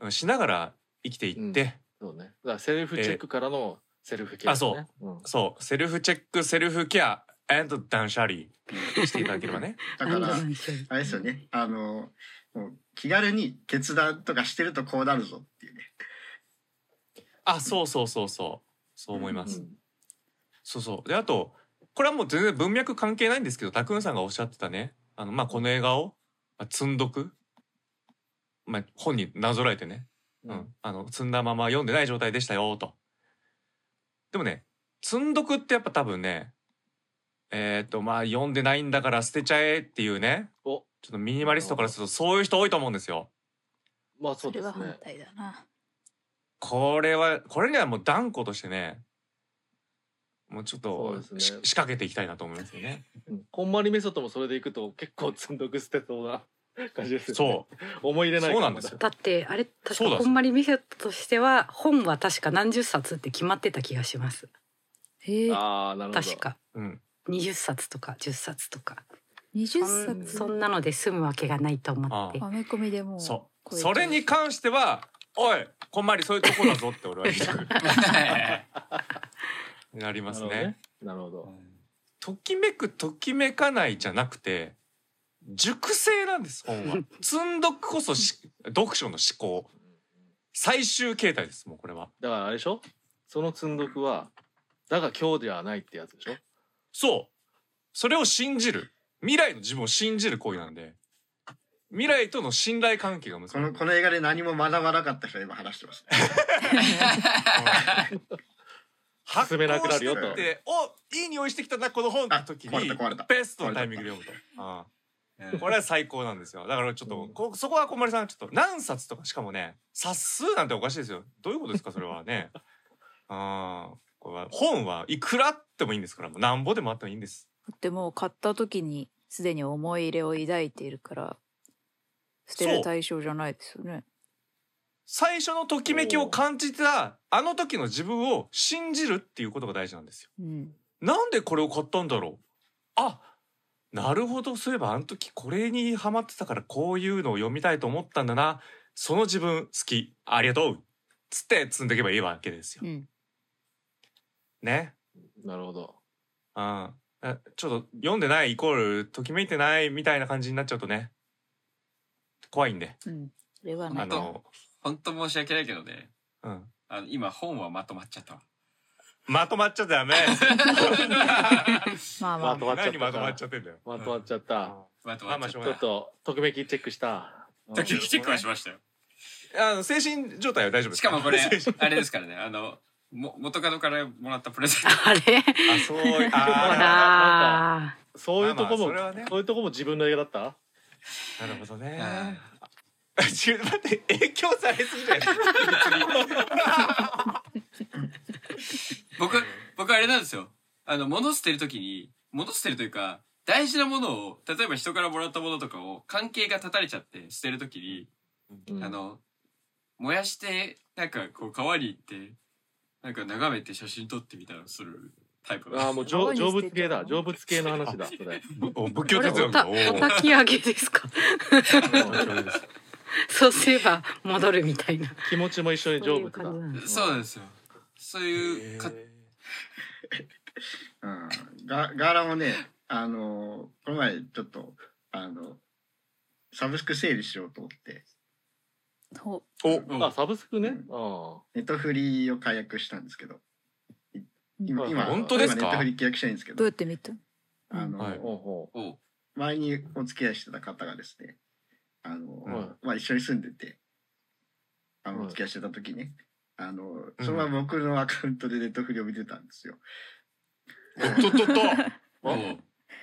うんしながら生きていって、そうね。だからセルフチェックからのセルフケア、ね。あそう。うん。そう。セルフチェックセルフケア断捨離していただければね。だから、あれですよね。あの、もう気軽に決断とかしてるとこうなるぞっていうね。あそうそうそうそう。そう思います、うんそうそう。であとこれはもう全然文脈関係ないんですけどタクーンさんがおっしゃってたね。あのまあこの映画をまあ積んどく、まあ、本になぞらえてね、うんうんあの積んだまま読んでない状態でしたよとでもね積んどくってやっぱ多分ねえっ、とまあ読んでないんだから捨てちゃえっていうねおちょっとミニマリストからするとそういう人多いと思うんですよ。まあそそうれは反ですね。対だな。これはこれにはもう断固としてねもうちょっとねし仕掛けていきたいなと思いますよね。うんこんまりメソッドもそれでいくと結構積んどく捨てそうな 感じですよね。そう思い入れないそうなんですよ。だってあれ確かこんまりメソッドとしては本は確か何十冊って決まってた気がしますへえ。ああなるほど。確かうん、20冊とか10冊とか二十そん冊。そんなので済むわけがないと思ってアメコミでもうそうそれに関しては「おいこんまりそういうとこだぞ」って俺は言いたくなりますね。なるほど。ときめくときめかないじゃなくて熟成なんです本は。積ん。どくこそし読書の思考。最終形態ですもうこれは。だからあれでしょ？その積んどくはだが今日ではないってやつでしょ？そう。それを信じる。未来の自分を信じる行為なんで。未来との信頼関係が結こばれるのこの映画で何も学ばなかった人が今話してますね。進めなくなるよと。発行してっておいい匂いしてきたなこの本って時にベストのタイミングで読むと。ああこれは最高なんですよ。だからちょっと、こそこは小丸さんちょっと何冊とかしかもね冊数なんておかしいですよ。どういうことですかそれはね。ああこれは本はいくらあってもいいんですからもうなんぼでもあってもいいんです。だってもう買った時にすでに思い入れを抱いているから捨てる対象じゃないですよね。最初のときめきを感じたあの時の自分を信じるっていうことが大事なんですよ。うん。なんでこれを買ったんだろう。あなるほどそういえばあの時これにハマってたからこういうのを読みたいと思ったんだなその自分好きありがとうつって積んでいけばいいわけですようん。ね？なるほど。ああちょっと読んでないイコールときめいてないみたいな感じになっちゃうとね怖いんでうん。それは。あの、本当申し訳ないけどね。うん、あの今本はまとまっちゃったわ。まとまっちゃダメ。まあまあ。まとまっちゃった？何まとまっちゃってんだよ。まとまっちゃった。まとまっちゃっまあまあしょうちょっとときめきチェックした。チェックはしましたよ。あの精神状態は大丈夫ですしかもこれ あれですからね。あのも元カノからもらったプレゼント。あれ？あそういう ほあら。そういうとこも、そういうとこも自分の映画だった？ーなるほどね。あちょっと待って影響されすぎじゃない僕僕あれなんですよ。あの物捨てるときに物捨てるというか大事なものを例えば人からもらったものとかを関係が断たれちゃって捨てるときにうん。あの燃やしてなんかこう川に行ってなんか眺めて写真撮ってみたりするタイプああもう成成仏系だ。成仏系の話だ。そ れお仏教哲学だおき上げですか？そうすれば戻るみたいな。気持ちも一緒に成仏だ。そういう感じなんですそうなんですよ。そういうかうん、ガガーラもねあのこの前ちょっとあのサブスク整理しようと思って。ほおあサブスクね？あネットフリーを解約したんですけど。今はい今本当ですか？今ネットフリー契約したいんですけど。うどやって見た？あの、はい。ほうほおう。前にお付き合いしてた方がですねあの、はい。まあ、一緒に住んでてあのはい。お付き合いしてた時ねあのそのまま僕のアカウントでネットフリーを見てたんですよ。おっとっと。っとお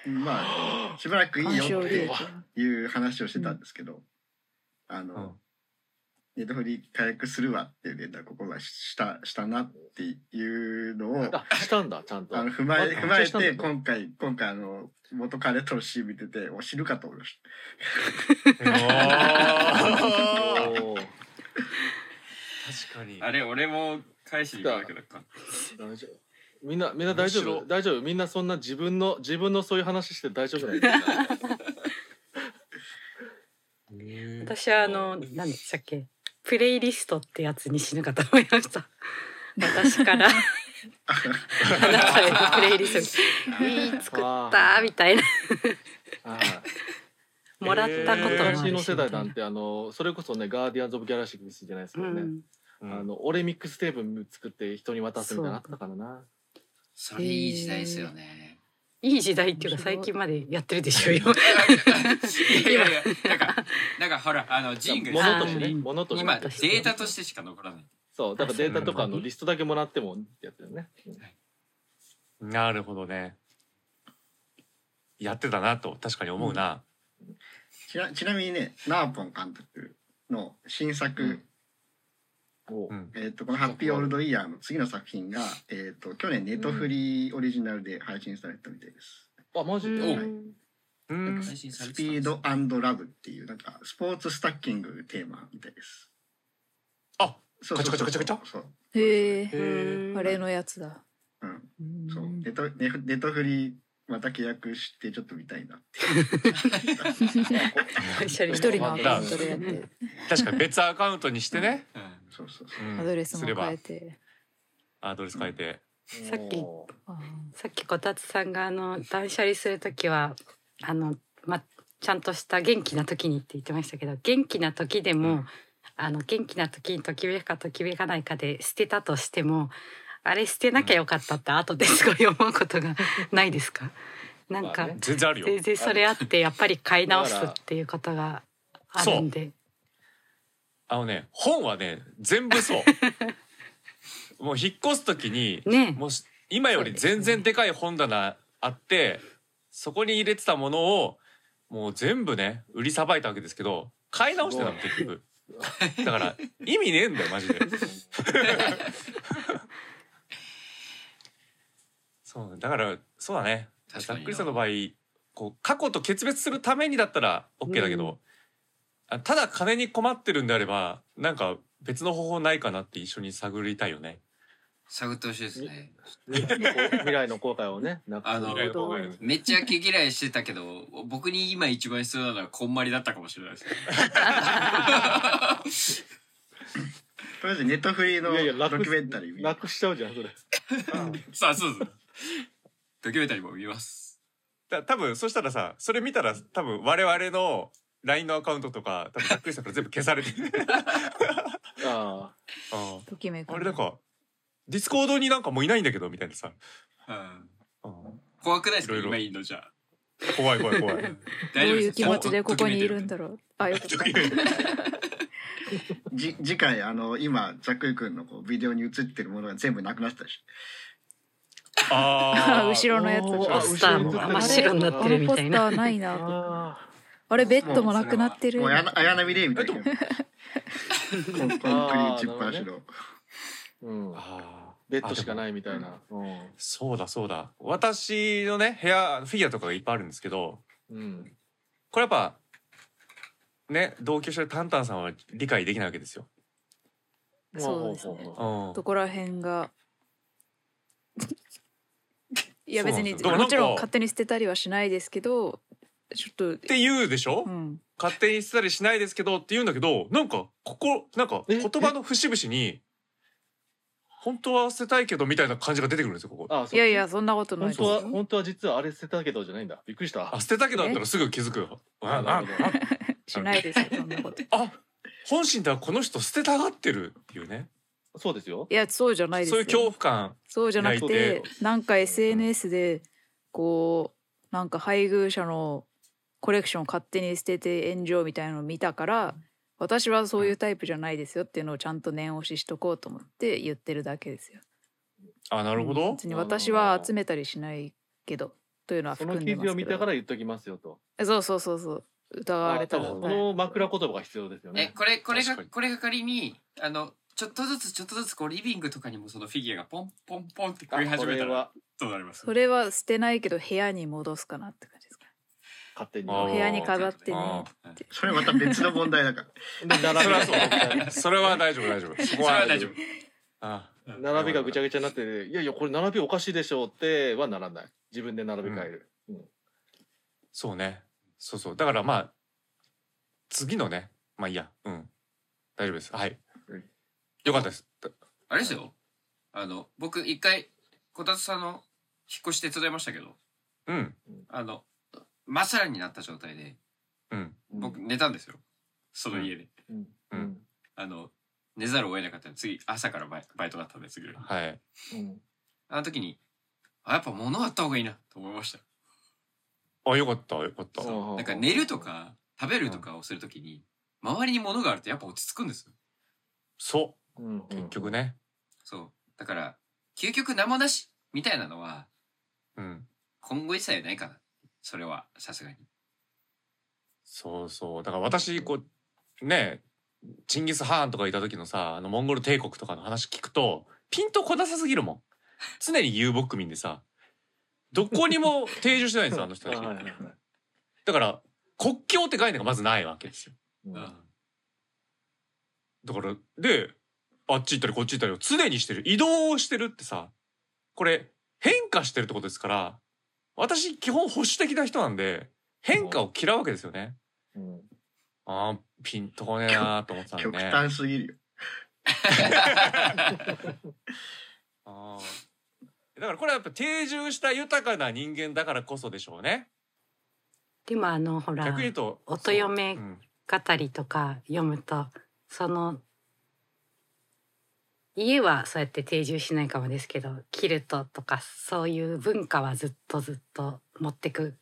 うまあしばらくいいよっていう話をしてたんですけど、あの、うん。ネットフリー解約するわっていう連絡をここはしたしたなっていうのをうあしたんだちゃんと。あの踏まえあ踏まえて今回今回あの元彼とのシーン見ててお死ぬかと思いましあー おー 確かに。あれ俺も返しに行かなきゃなか大丈夫。みんなみんな大丈面白。夫大丈夫？みんなそんな自分の自分のそういう話して大丈夫なん 私はあの何でしたっけ？プレイリストってやつに死ぬかと思いました。私から。あなたへのプレイリストいい作ったみたいな。はいもらったこともあるし。昔の世代なんてあのそれこそねガーディアンズ・オブ・ギャラクシーじゃないですけどね、うんあの俺ミックステープ作って人に渡すみたいなのあったからな。それいい時代ですよね。いい時代っていうか最近までやってるでしょうよいやいやいや。なんかなんかほらあのジングル。物としてね。物として。今データとしてしか残らない。そうだからデータとかのリストだけもらってもってやつだよね。なるほどね。やってたなと確かに思うな、たちなちなみにねナーポン監督の新作、うん。えー、とこの「ハッピーオールドイヤー」の次の作品が、えー、と去年ネットフリーオリジナルで配信されたみたいです。あマジで、うん。うん。スピードラブっていうなんかスポーツスタッキングテーマみたいです。あそうカチャカチャカチャカチャ？そう。へえあれのやつだ。うん。うん。そう。ネットネネットフリーまた契約してちょっと見たいなって。一緒に一人のアカウントでやって。確かに別アカウントにしてね、うんそうそうそう。うん。アドレスもすれば。変えてアドレス変えて、さっきさっきこたつさんがあの断捨離する時はあのまちゃんとした元気な時にって言ってましたけど元気な時でも、うん。あの元気な時にときめくかときめかないかで捨てたとしてもあれ捨てなきゃよかったって後ですごい思うことがないですか？なんか全然あるよ。全然それあってやっぱり買い直すっていうことがあるんで。あのね本はね全部そう。もう引っ越す時にね。もうし今より全然でかい本棚あってそこに入れてたものをもう全部ね売りさばいたわけですけど買い直してたの結局。だから意味ねえんだよマジで そうだからそうだね。確かにな。ざっくりさんの場合こう過去と決別するためにだったら OK だけど、あただ金に困ってるんであればなんか別の方法ないかなって一緒に探りたいよね。探ってほしいですね。未来の後悔をね なあのめっちゃ毛嫌いしてたけど僕に今一番必要なのはこんまりだったかもしれないです。とりあえずネットフリーのいやいや楽ドキュメンタリー見なくしちゃうじゃんそれ。さあそうです ドキュメンタリーも見ます。だ多分そしたらさそれ見たら多分我々の LINE のアカウントとか多分ざっくりさんから全部消されてる。あ あときめくあれなんかディスコードになんかもういないんだけどみたいなさ、うん。うん怖くないですか？いろいろ。今いいのじゃあ。怖い怖い怖い。どう大丈夫ですいう気持ちでここにいるんだだろう。あよかった。じ次回あの今ざっくりくんのこうビデオに映ってるものが全部なくなってたしあー。後ろのやつおー。ポスターも。真っ白になってるみたいな。あのポスターないなああれベッドもなくなってる。もう綾綾波レイみたいな。コンクリーチっぱなしの。ーうん。あー。ベッドしかないみたいな。うん。そうだそうだ。私のね部屋フィギュアとかがいっぱいあるんですけどうん。これやっぱね同居してるタンタンさんは理解できないわけですよ。そうですね。うん。どこら辺がいやそうなん別にですよ。だからなんかもちろん勝手に捨てたりはしないですけどちょっとって言うでしょ、うん。勝手に捨てたりしないですけどって言うんだけどなんかここなんかえ言葉の節々に本当は捨てたいけどみたいな感じが出てくるんですよここ。うあそう。いやいやそんなことない本当はですよ本当は実はあれ捨てたけどじゃないんだ。びっくりした。あ捨てたけどだったらすぐ気づく。よ。あななるほど。あ しないですよそんなこと。あ本心ではこの人捨てたがってるっていうねそうですよ。いやそうじゃないですよ。そういう恐怖感。そうじゃなくてで。なんか SNS でこうなんか配偶者のコレクション勝手に捨てて炎上みたいなのを見たから私はそういうタイプじゃないですよっていうのをちゃんと念押ししとこうと思って言ってるだけですよ。あなるほど。別に私は集めたりしないけどというのはそ含んでの記事を見たから言っときますよと。そうそうそうそう。疑われたらこの枕言葉が必要ですよえねこれこれがこれが仮にあのちょっとずつちょっとずつこうリビングとかにもそのフィギュアがポンポンポンって食いあ始めたらこれは。どうなります？それは捨てないけど部屋に戻すかなって感じですか？勝手に。あー部屋に飾ってね。あってそれまた別の問題だから。それはそう。それは大丈夫 大丈夫。そこは大丈夫。あ並びがぐちゃぐちゃになってていやいやこれ並びおかしいでしょうってはならない。自分で並び替える、うん。そうね。そうそう。だからまあ次のね。まあいいや。うん。大丈夫です。はい。うんよかったです。あれですよ。あの僕一回こたつさんの引っ越し手伝いましたけど。うん。あのまさらになった状態でうん。僕寝たんですよ。その家で、うん。うん。あの寝ざるを得なかったの。次朝からバイバイトだったんで次の日はい。うん。あの時にあやっぱ物あった方がいいなと思いました。あよかったよかった。う。んなんか寝るとか食べるとかをするときに周りに物があるとやっぱ落ち着くんですよ。そうんう結局ね。そう。だから究極生なしみたいなのはうん。今後一切ないかな。それはさすがに。そうそう。だから私こうねチンギス・ハーンとかいた時のさあのモンゴル帝国とかの話聞くとピンとこなさすぎるもん。常に遊牧民でさどこにも定住してないんですよ あの人たち。はいはいはい。だから国境って概念がまずないわけですよ。うん。だからであっち行ったりこっち行ったりを常にしてる移動をしてるってさこれ変化してるってことですから私基本保守的な人なんで変化を嫌うわけですよね。うんあーピンとこねえなーと思ってたんで極ね。端すぎるよ あーだからこれはやっぱ定住した豊かな人間だからこそでしょうね。でもあのほら逆に言うと音嫁そううん語りとか読むとその家はそうやって定住しないかもですけどキルトとかそういう文化はずっとずっと持ってく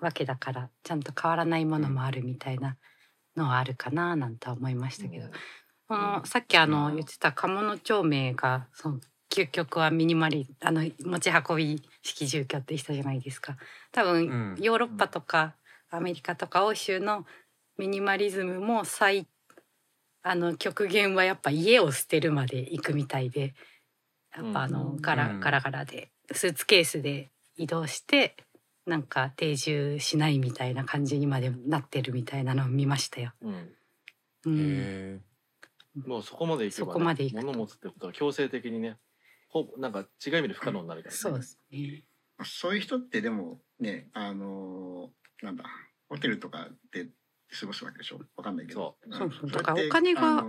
わけだからちゃんと変わらないものもあるみたいなのはあるかななんて思いましたけど、このさっきあの言ってた鴨の町名がその究極はミニマリあの持ち運び式住居って言ったじゃないですか。多分うん。ヨーロッパとかアメリカとか欧州のミニマリズムも最あの極限はやっぱ家を捨てるまで行くみたいでやっぱあのうんガラうん。ガラガラでスーツケースで移動してなんか定住しないみたいな感じにまでなってるみたいなのを見ましたよ。うん。うん、へもうそこまでいけば、ね、そこまでいくと。物持つってことは強制的にねほぼなんか違う意味で不可能になるから、ね。そうですね。そういう人ってでもねあのーなんだホテルとかで過ごすわけでしょ？わかんないけど。そそうそう。だからお金が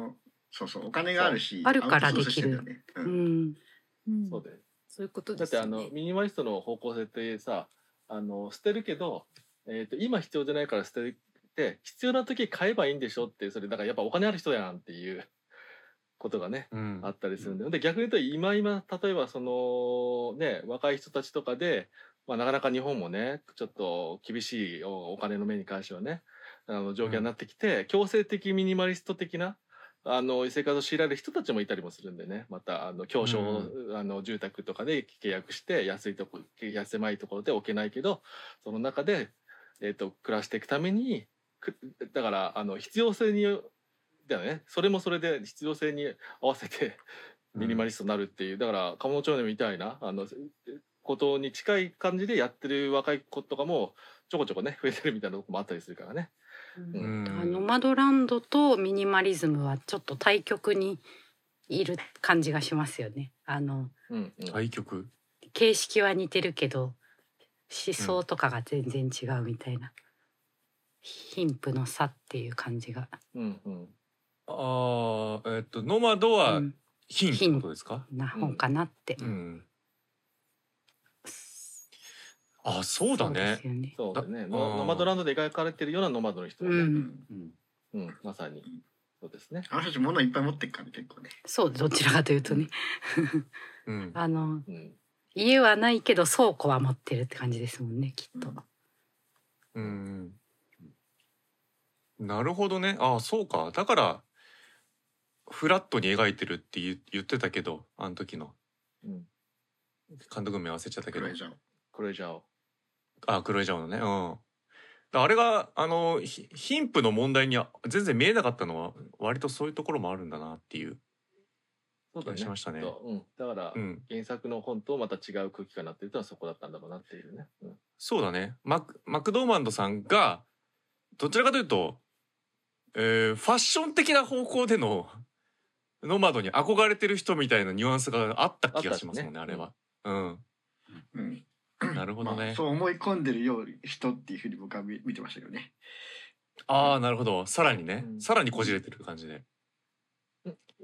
そうそう。お金があるしあるからできる。ねううん。ん、うん。そうだよ。そういうことだですよね。ってあのミニマリストの方向性ってさあの捨てるけど、えー、と今必要じゃないから捨てて必要な時買えばいいんでしょってそれだからやっぱお金ある人やんっていうことがねーうん。あったりするんでで逆に言うと今今例えばそのね若い人たちとかで、まあ、なかなか日本もねちょっと厳しいおお金の面に関してはねあの状況になってきて、強制的ミニマリスト的なあの生活を強いられる人たちもいたりもするんでね。またあの狭小、あの住宅とかで契約して安いとこ安狭いところで置けないけどその中で、えー、と暮らしていくためにくだからあの必要性にだよね。それもそれで必要性に合わせてミニマリストになるっていう、だから鴨の町でみたいなあのことに近い感じでやってる若い子とかもちょこちょこね増えてるみたいなとこもあったりするからねうん。あノマドランドとミニマリズムはちょっと対極にいる感じがしますよね。あのうんうん。対局形式は似てるけど思想とかが全然違うみたいな、貧富の差っていう感じが。うんうん。ああえっとノマドはうん。貧ってことですか？な方かなって。うんあそうだそうでねすよね。そうだね。だノうんノマドランドで描かれてるようなノマドの人はね、ううん。ん、うん。まさに。そうですね。あの人たち物いっぱい持ってるからね結構ね。そうどちらかというとね、うん。あのうん。家はないけど倉庫は持ってるって感じですもんねきっと。うん。なるほどね。ああそうか。だからフラットに描いてるって言言ってたけどあの時の。うん。監督名忘れちゃったけど。これじゃああ黒いジャオのね。うん。だあれがあのひ貧富の問題には全然見えなかったのは割とそういうところもあるんだなっていう。気そうだね。がしましたね。そううん、だから、うん。原作の本とまた違う空気感になってるのはそこだったんだろうなっていうね。うん。そうだね。マクマクドーマンドさんがどちらかというと、えーファッション的な方向でのノマドに憧れてる人みたいなニュアンスがあった気がしますもんねあね。あれは。うん。うんなるほどね。まあ、そう思い込んでるよう人っていうふうに僕は見見てましたけどね。ああなるほど。さらにね、うん。さらにこじれてる感じで。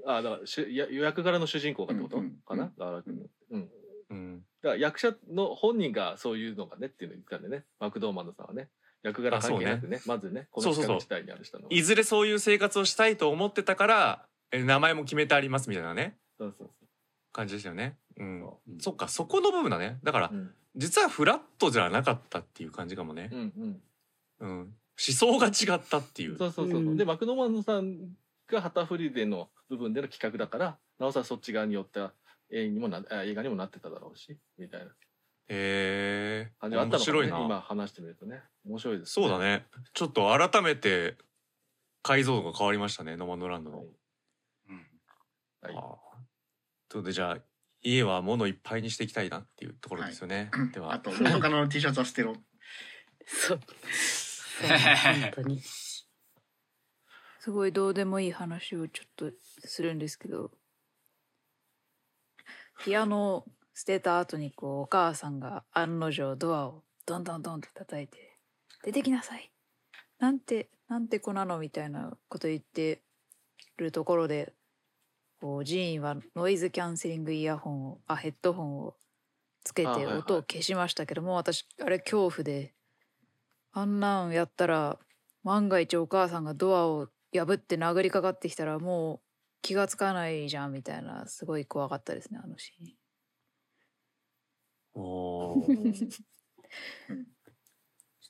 あだからしゅや予約柄の主人公がってこと、うんうんかな、だからうん、うん。だから役者の本人がそういうのがねっていうのを言ってたんでね。マクドーマンドさんはね。役柄関係なくねまずねこのそうそうそう。時間の時代にある人の。いずれそういう生活をしたいと思ってたからえ名前も決めてありますみたいなね。そうそう感じでしたよね。うん。そそっかそこの部分だね。だからそう、うん。実はフラットじゃなかったっていう感じかもね。う。んうん。うん、思想が違ったっていう。そうそうそう、う。ん。でマクドーマンドさんが旗振りでの部分での企画だからなおさらそっち側によった映画にもなあ映画にもなってただろうしみたいな。へえ感じがあったのかもね面白いな。今話してみるとね。面白いです、そうだね。ちょっと改めて解像度が変わりましたねノマドランドの。はい。うん。はい。ああということでじゃあ家は物いっぱいにしていきたいなっていうところですよね。ではあと元カノの T シャツは捨てろそう。本当に。すごいどうでもいい話をちょっとするんですけどピアノを捨てた後にこうお母さんが案の定ドアをドンドンドンって叩いて「出てきなさい!」なんてなんて子なのみたいなこと言ってるところでこうジーンはノイズキャンセリングイヤホンをあヘッドホンをつけて音を消しましたけども私あれ恐怖であんなんやったら万が一お母さんがドアを破って殴りかかってきたらもう気がつかないじゃんみたいなすごい怖かったですねあのシーン。おー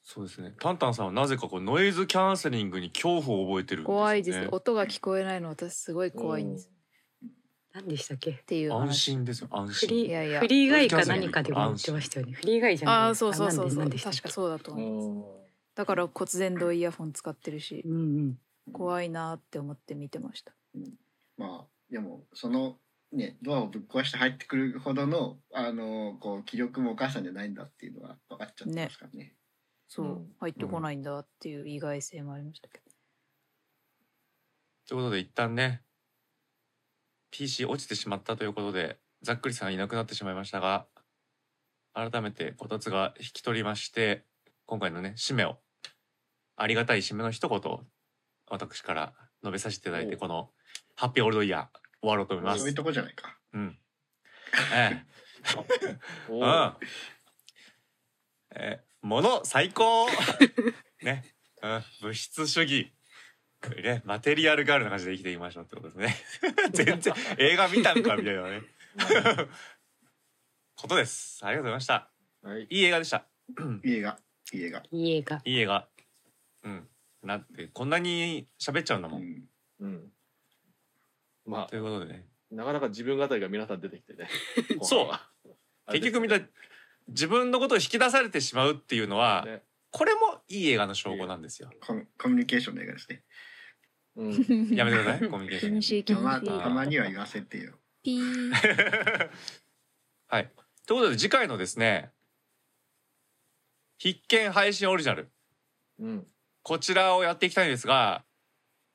そうですね。タンタンさんはなぜかこうノイズキャンセリングに恐怖を覚えてるんですよね。怖いです音が聞こえないの私すごい怖いんです何でしたっけ？っていう安話心ですよ。安フ心。リいやいや。ーフリーガイか何かでも言ってましたよね。フリーガイじゃない。ああそうそうそうそう。確かそうだとう思います。んだから骨伝導イヤホン使ってるしうんうん。怖いなって思って見てました。まあでもそのねドアをぶっ壊して入ってくるほどのあのこう気力もお母さんじゃないんだっていうのは分かっちゃってますからね。そう、うん。入ってこないんだっていう意外性もありましたけど、ということで一旦ね PC 落ちてしまったということでざっくりさんいなくなってしまいましたが改めてこたつが引き取りまして今回のね締めをありがたい締めの一言を私から述べさせていただいておこの「ハッピーオールドイヤー」終わろうと思います。そういう。とこじゃないか。うん。ええ。う。ん。えー、もの最高。ね、うん、物質主義。ね、マテリアルガールな感じで生きていきましょうってことですね。全然映画見たんかみたいなね。ことです。ありがとうございました。はいいい映画でした。いい映画いい映画いい映画。いい映画。うん。なってこんなに喋っちゃうんだもん。うんうんまあということでね。なかなか自分語りが皆さん出てきてね そうあ結局みんな自分のことを引き出されてしまうっていうのは、ねこれもいい映画の証拠なんですよ。コミコミュニケーションの映画ですね。うん。やめてください。コミュニケーション。まにしいたまには言わせてよ。ピー。はい。ということで次回のですね、必見配信オリジナル。うん。こちらをやっていきたいんですが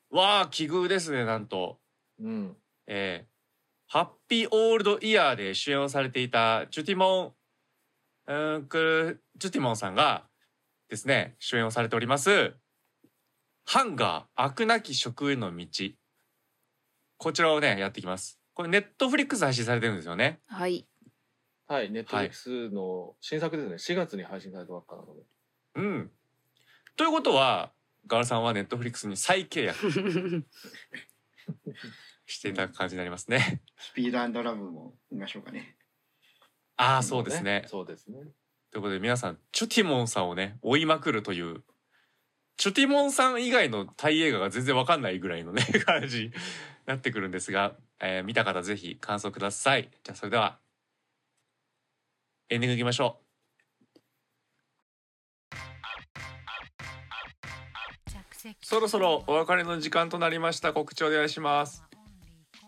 わあ奇遇ですねなんと、うん。えーハッピーオールドイヤーで主演をされていたチュティモンうーんクルチュティモンさんがですね主演をされております。ハンガー飽くなき食への道。こちらをねやっていきます。これネットフリックス配信されてるんですよね。はい。はいネットフリックスの新作ですね。4月に配信されたばっかなので。うん。ということはガラさんはネットフリックスに再契約。していた感じになりますね。スピードラブも見ましょうかね。ああそうですね。そうですねということで皆さんチュティモンさんをね追いまくるというチュティモンさん以外のタイ映画が全然わかんないぐらいのね 感じになってくるんですが、えー見た方ぜひ感想ください。じゃあそれではエンディングいきましょう。そろそろお別れの時間となりました。告知お願いします。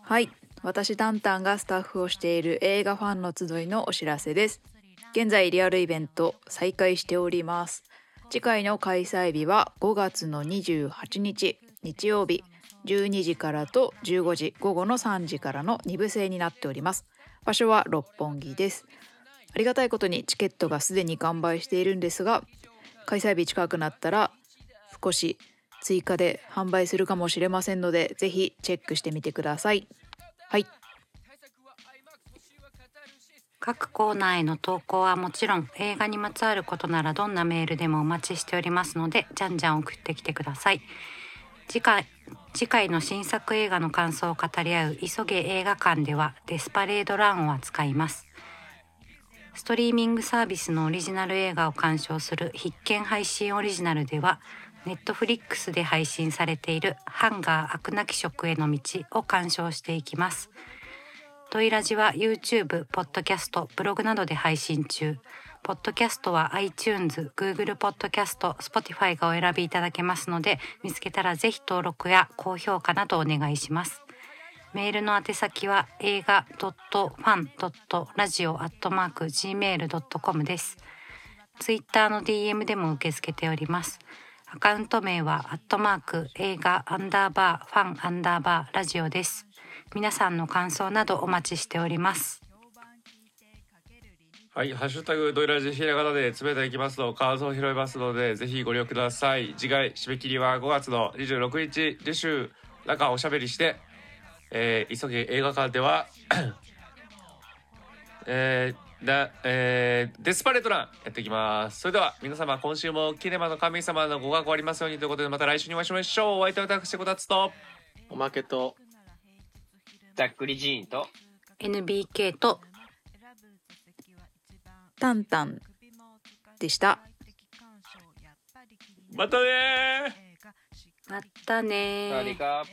はい。私タンタンがスタッフをしている映画ファンの集いのお知らせです。現在リアルイベント再開しております。次回の開催日は5月の28日日曜日12時からと15時午後の3時からの2部制になっております。場所は六本木です。ありがたいことにチケットがすでに完売しているんですが開催日近くなったら少し追加で販売するかもしれませんのでぜひチェックしてみてください。はい。各コーナーへの投稿はもちろん映画にまつわることならどんなメールでもお待ちしておりますのでじゃんじゃん送ってきてください。次回次回の新作映画の感想を語り合う急げ映画館ではデスパレードランを扱います。ストリーミングサービスのオリジナル映画を鑑賞する必見配信オリジナルではネットフリックスで配信されているハンガー飽くなき食への道を鑑賞していきます。トイラジは YouTube、ポッドキャスト、ブログなどで配信中。ポッドキャストは iTunes、Google ポッドキャスト、Spotify がお選びいただけますので、見つけたらぜひ登録や高評価などお願いします。メールの宛先は映画 .fan.radio.gmail.com です。Twitter の DM でも受け付けております。アカウント名はアットマーク映画アンダーバーファンアンダーバーラジオです。皆さんの感想などお待ちしております。はい、ハッシュタグドイラジひらがなで詰めていきますと感想を拾いますのでぜひご利用ください。次回締め切りは5月の26日次週中おしゃべりして、えー、急げ映画館では えー、だえー、デスパレートランやっていきます。それでは皆様今週もキネマの神様のご加護ありますようにということでまた来週にお会いしましょう。お相手は私こたつとおまけとざっくりジーンと。NBK とタンタンでした。またねまたねサワディーカー。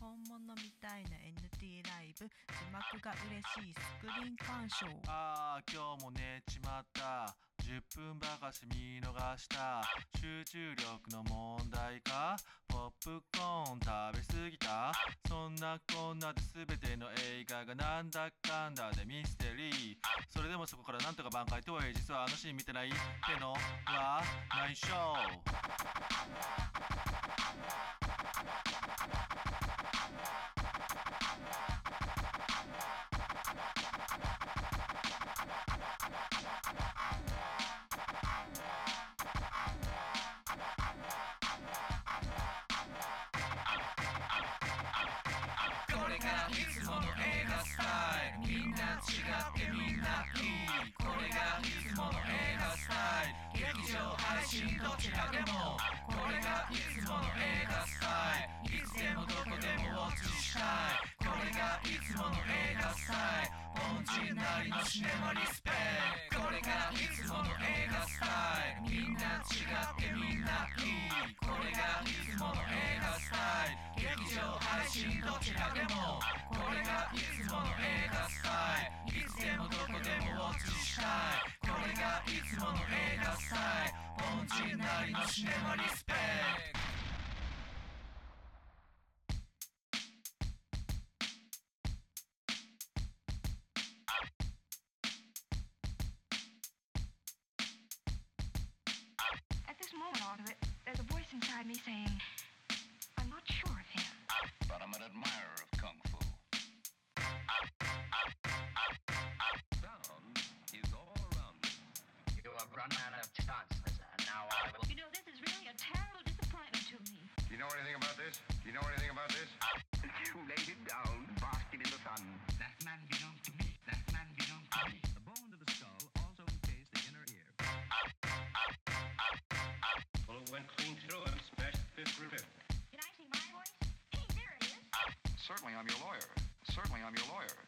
本物みたいな NT ライブ。字幕が嬉しい。スクリーン鑑賞。ああ今日も寝ちまった10分ばかし見逃した。集中力の問題か。ポップコーン食べ過ぎた。そんなこんなで全ての映画がなんだかんだでミステリー。それでもそこからなんとか挽回とはいえ実はあのシーン見てないってのは内緒シネマリスペクこれがいつもの映画スタイル。みんな違ってみんな。いい。これがいつもの映画スタイル。劇場配信どちらでもこれがいつもの映画スタイルいつでもどこでもウォッチしたい。これがいつもの映画スタイル。本人なりのシネマリスペ Certainly I'm your lawyer.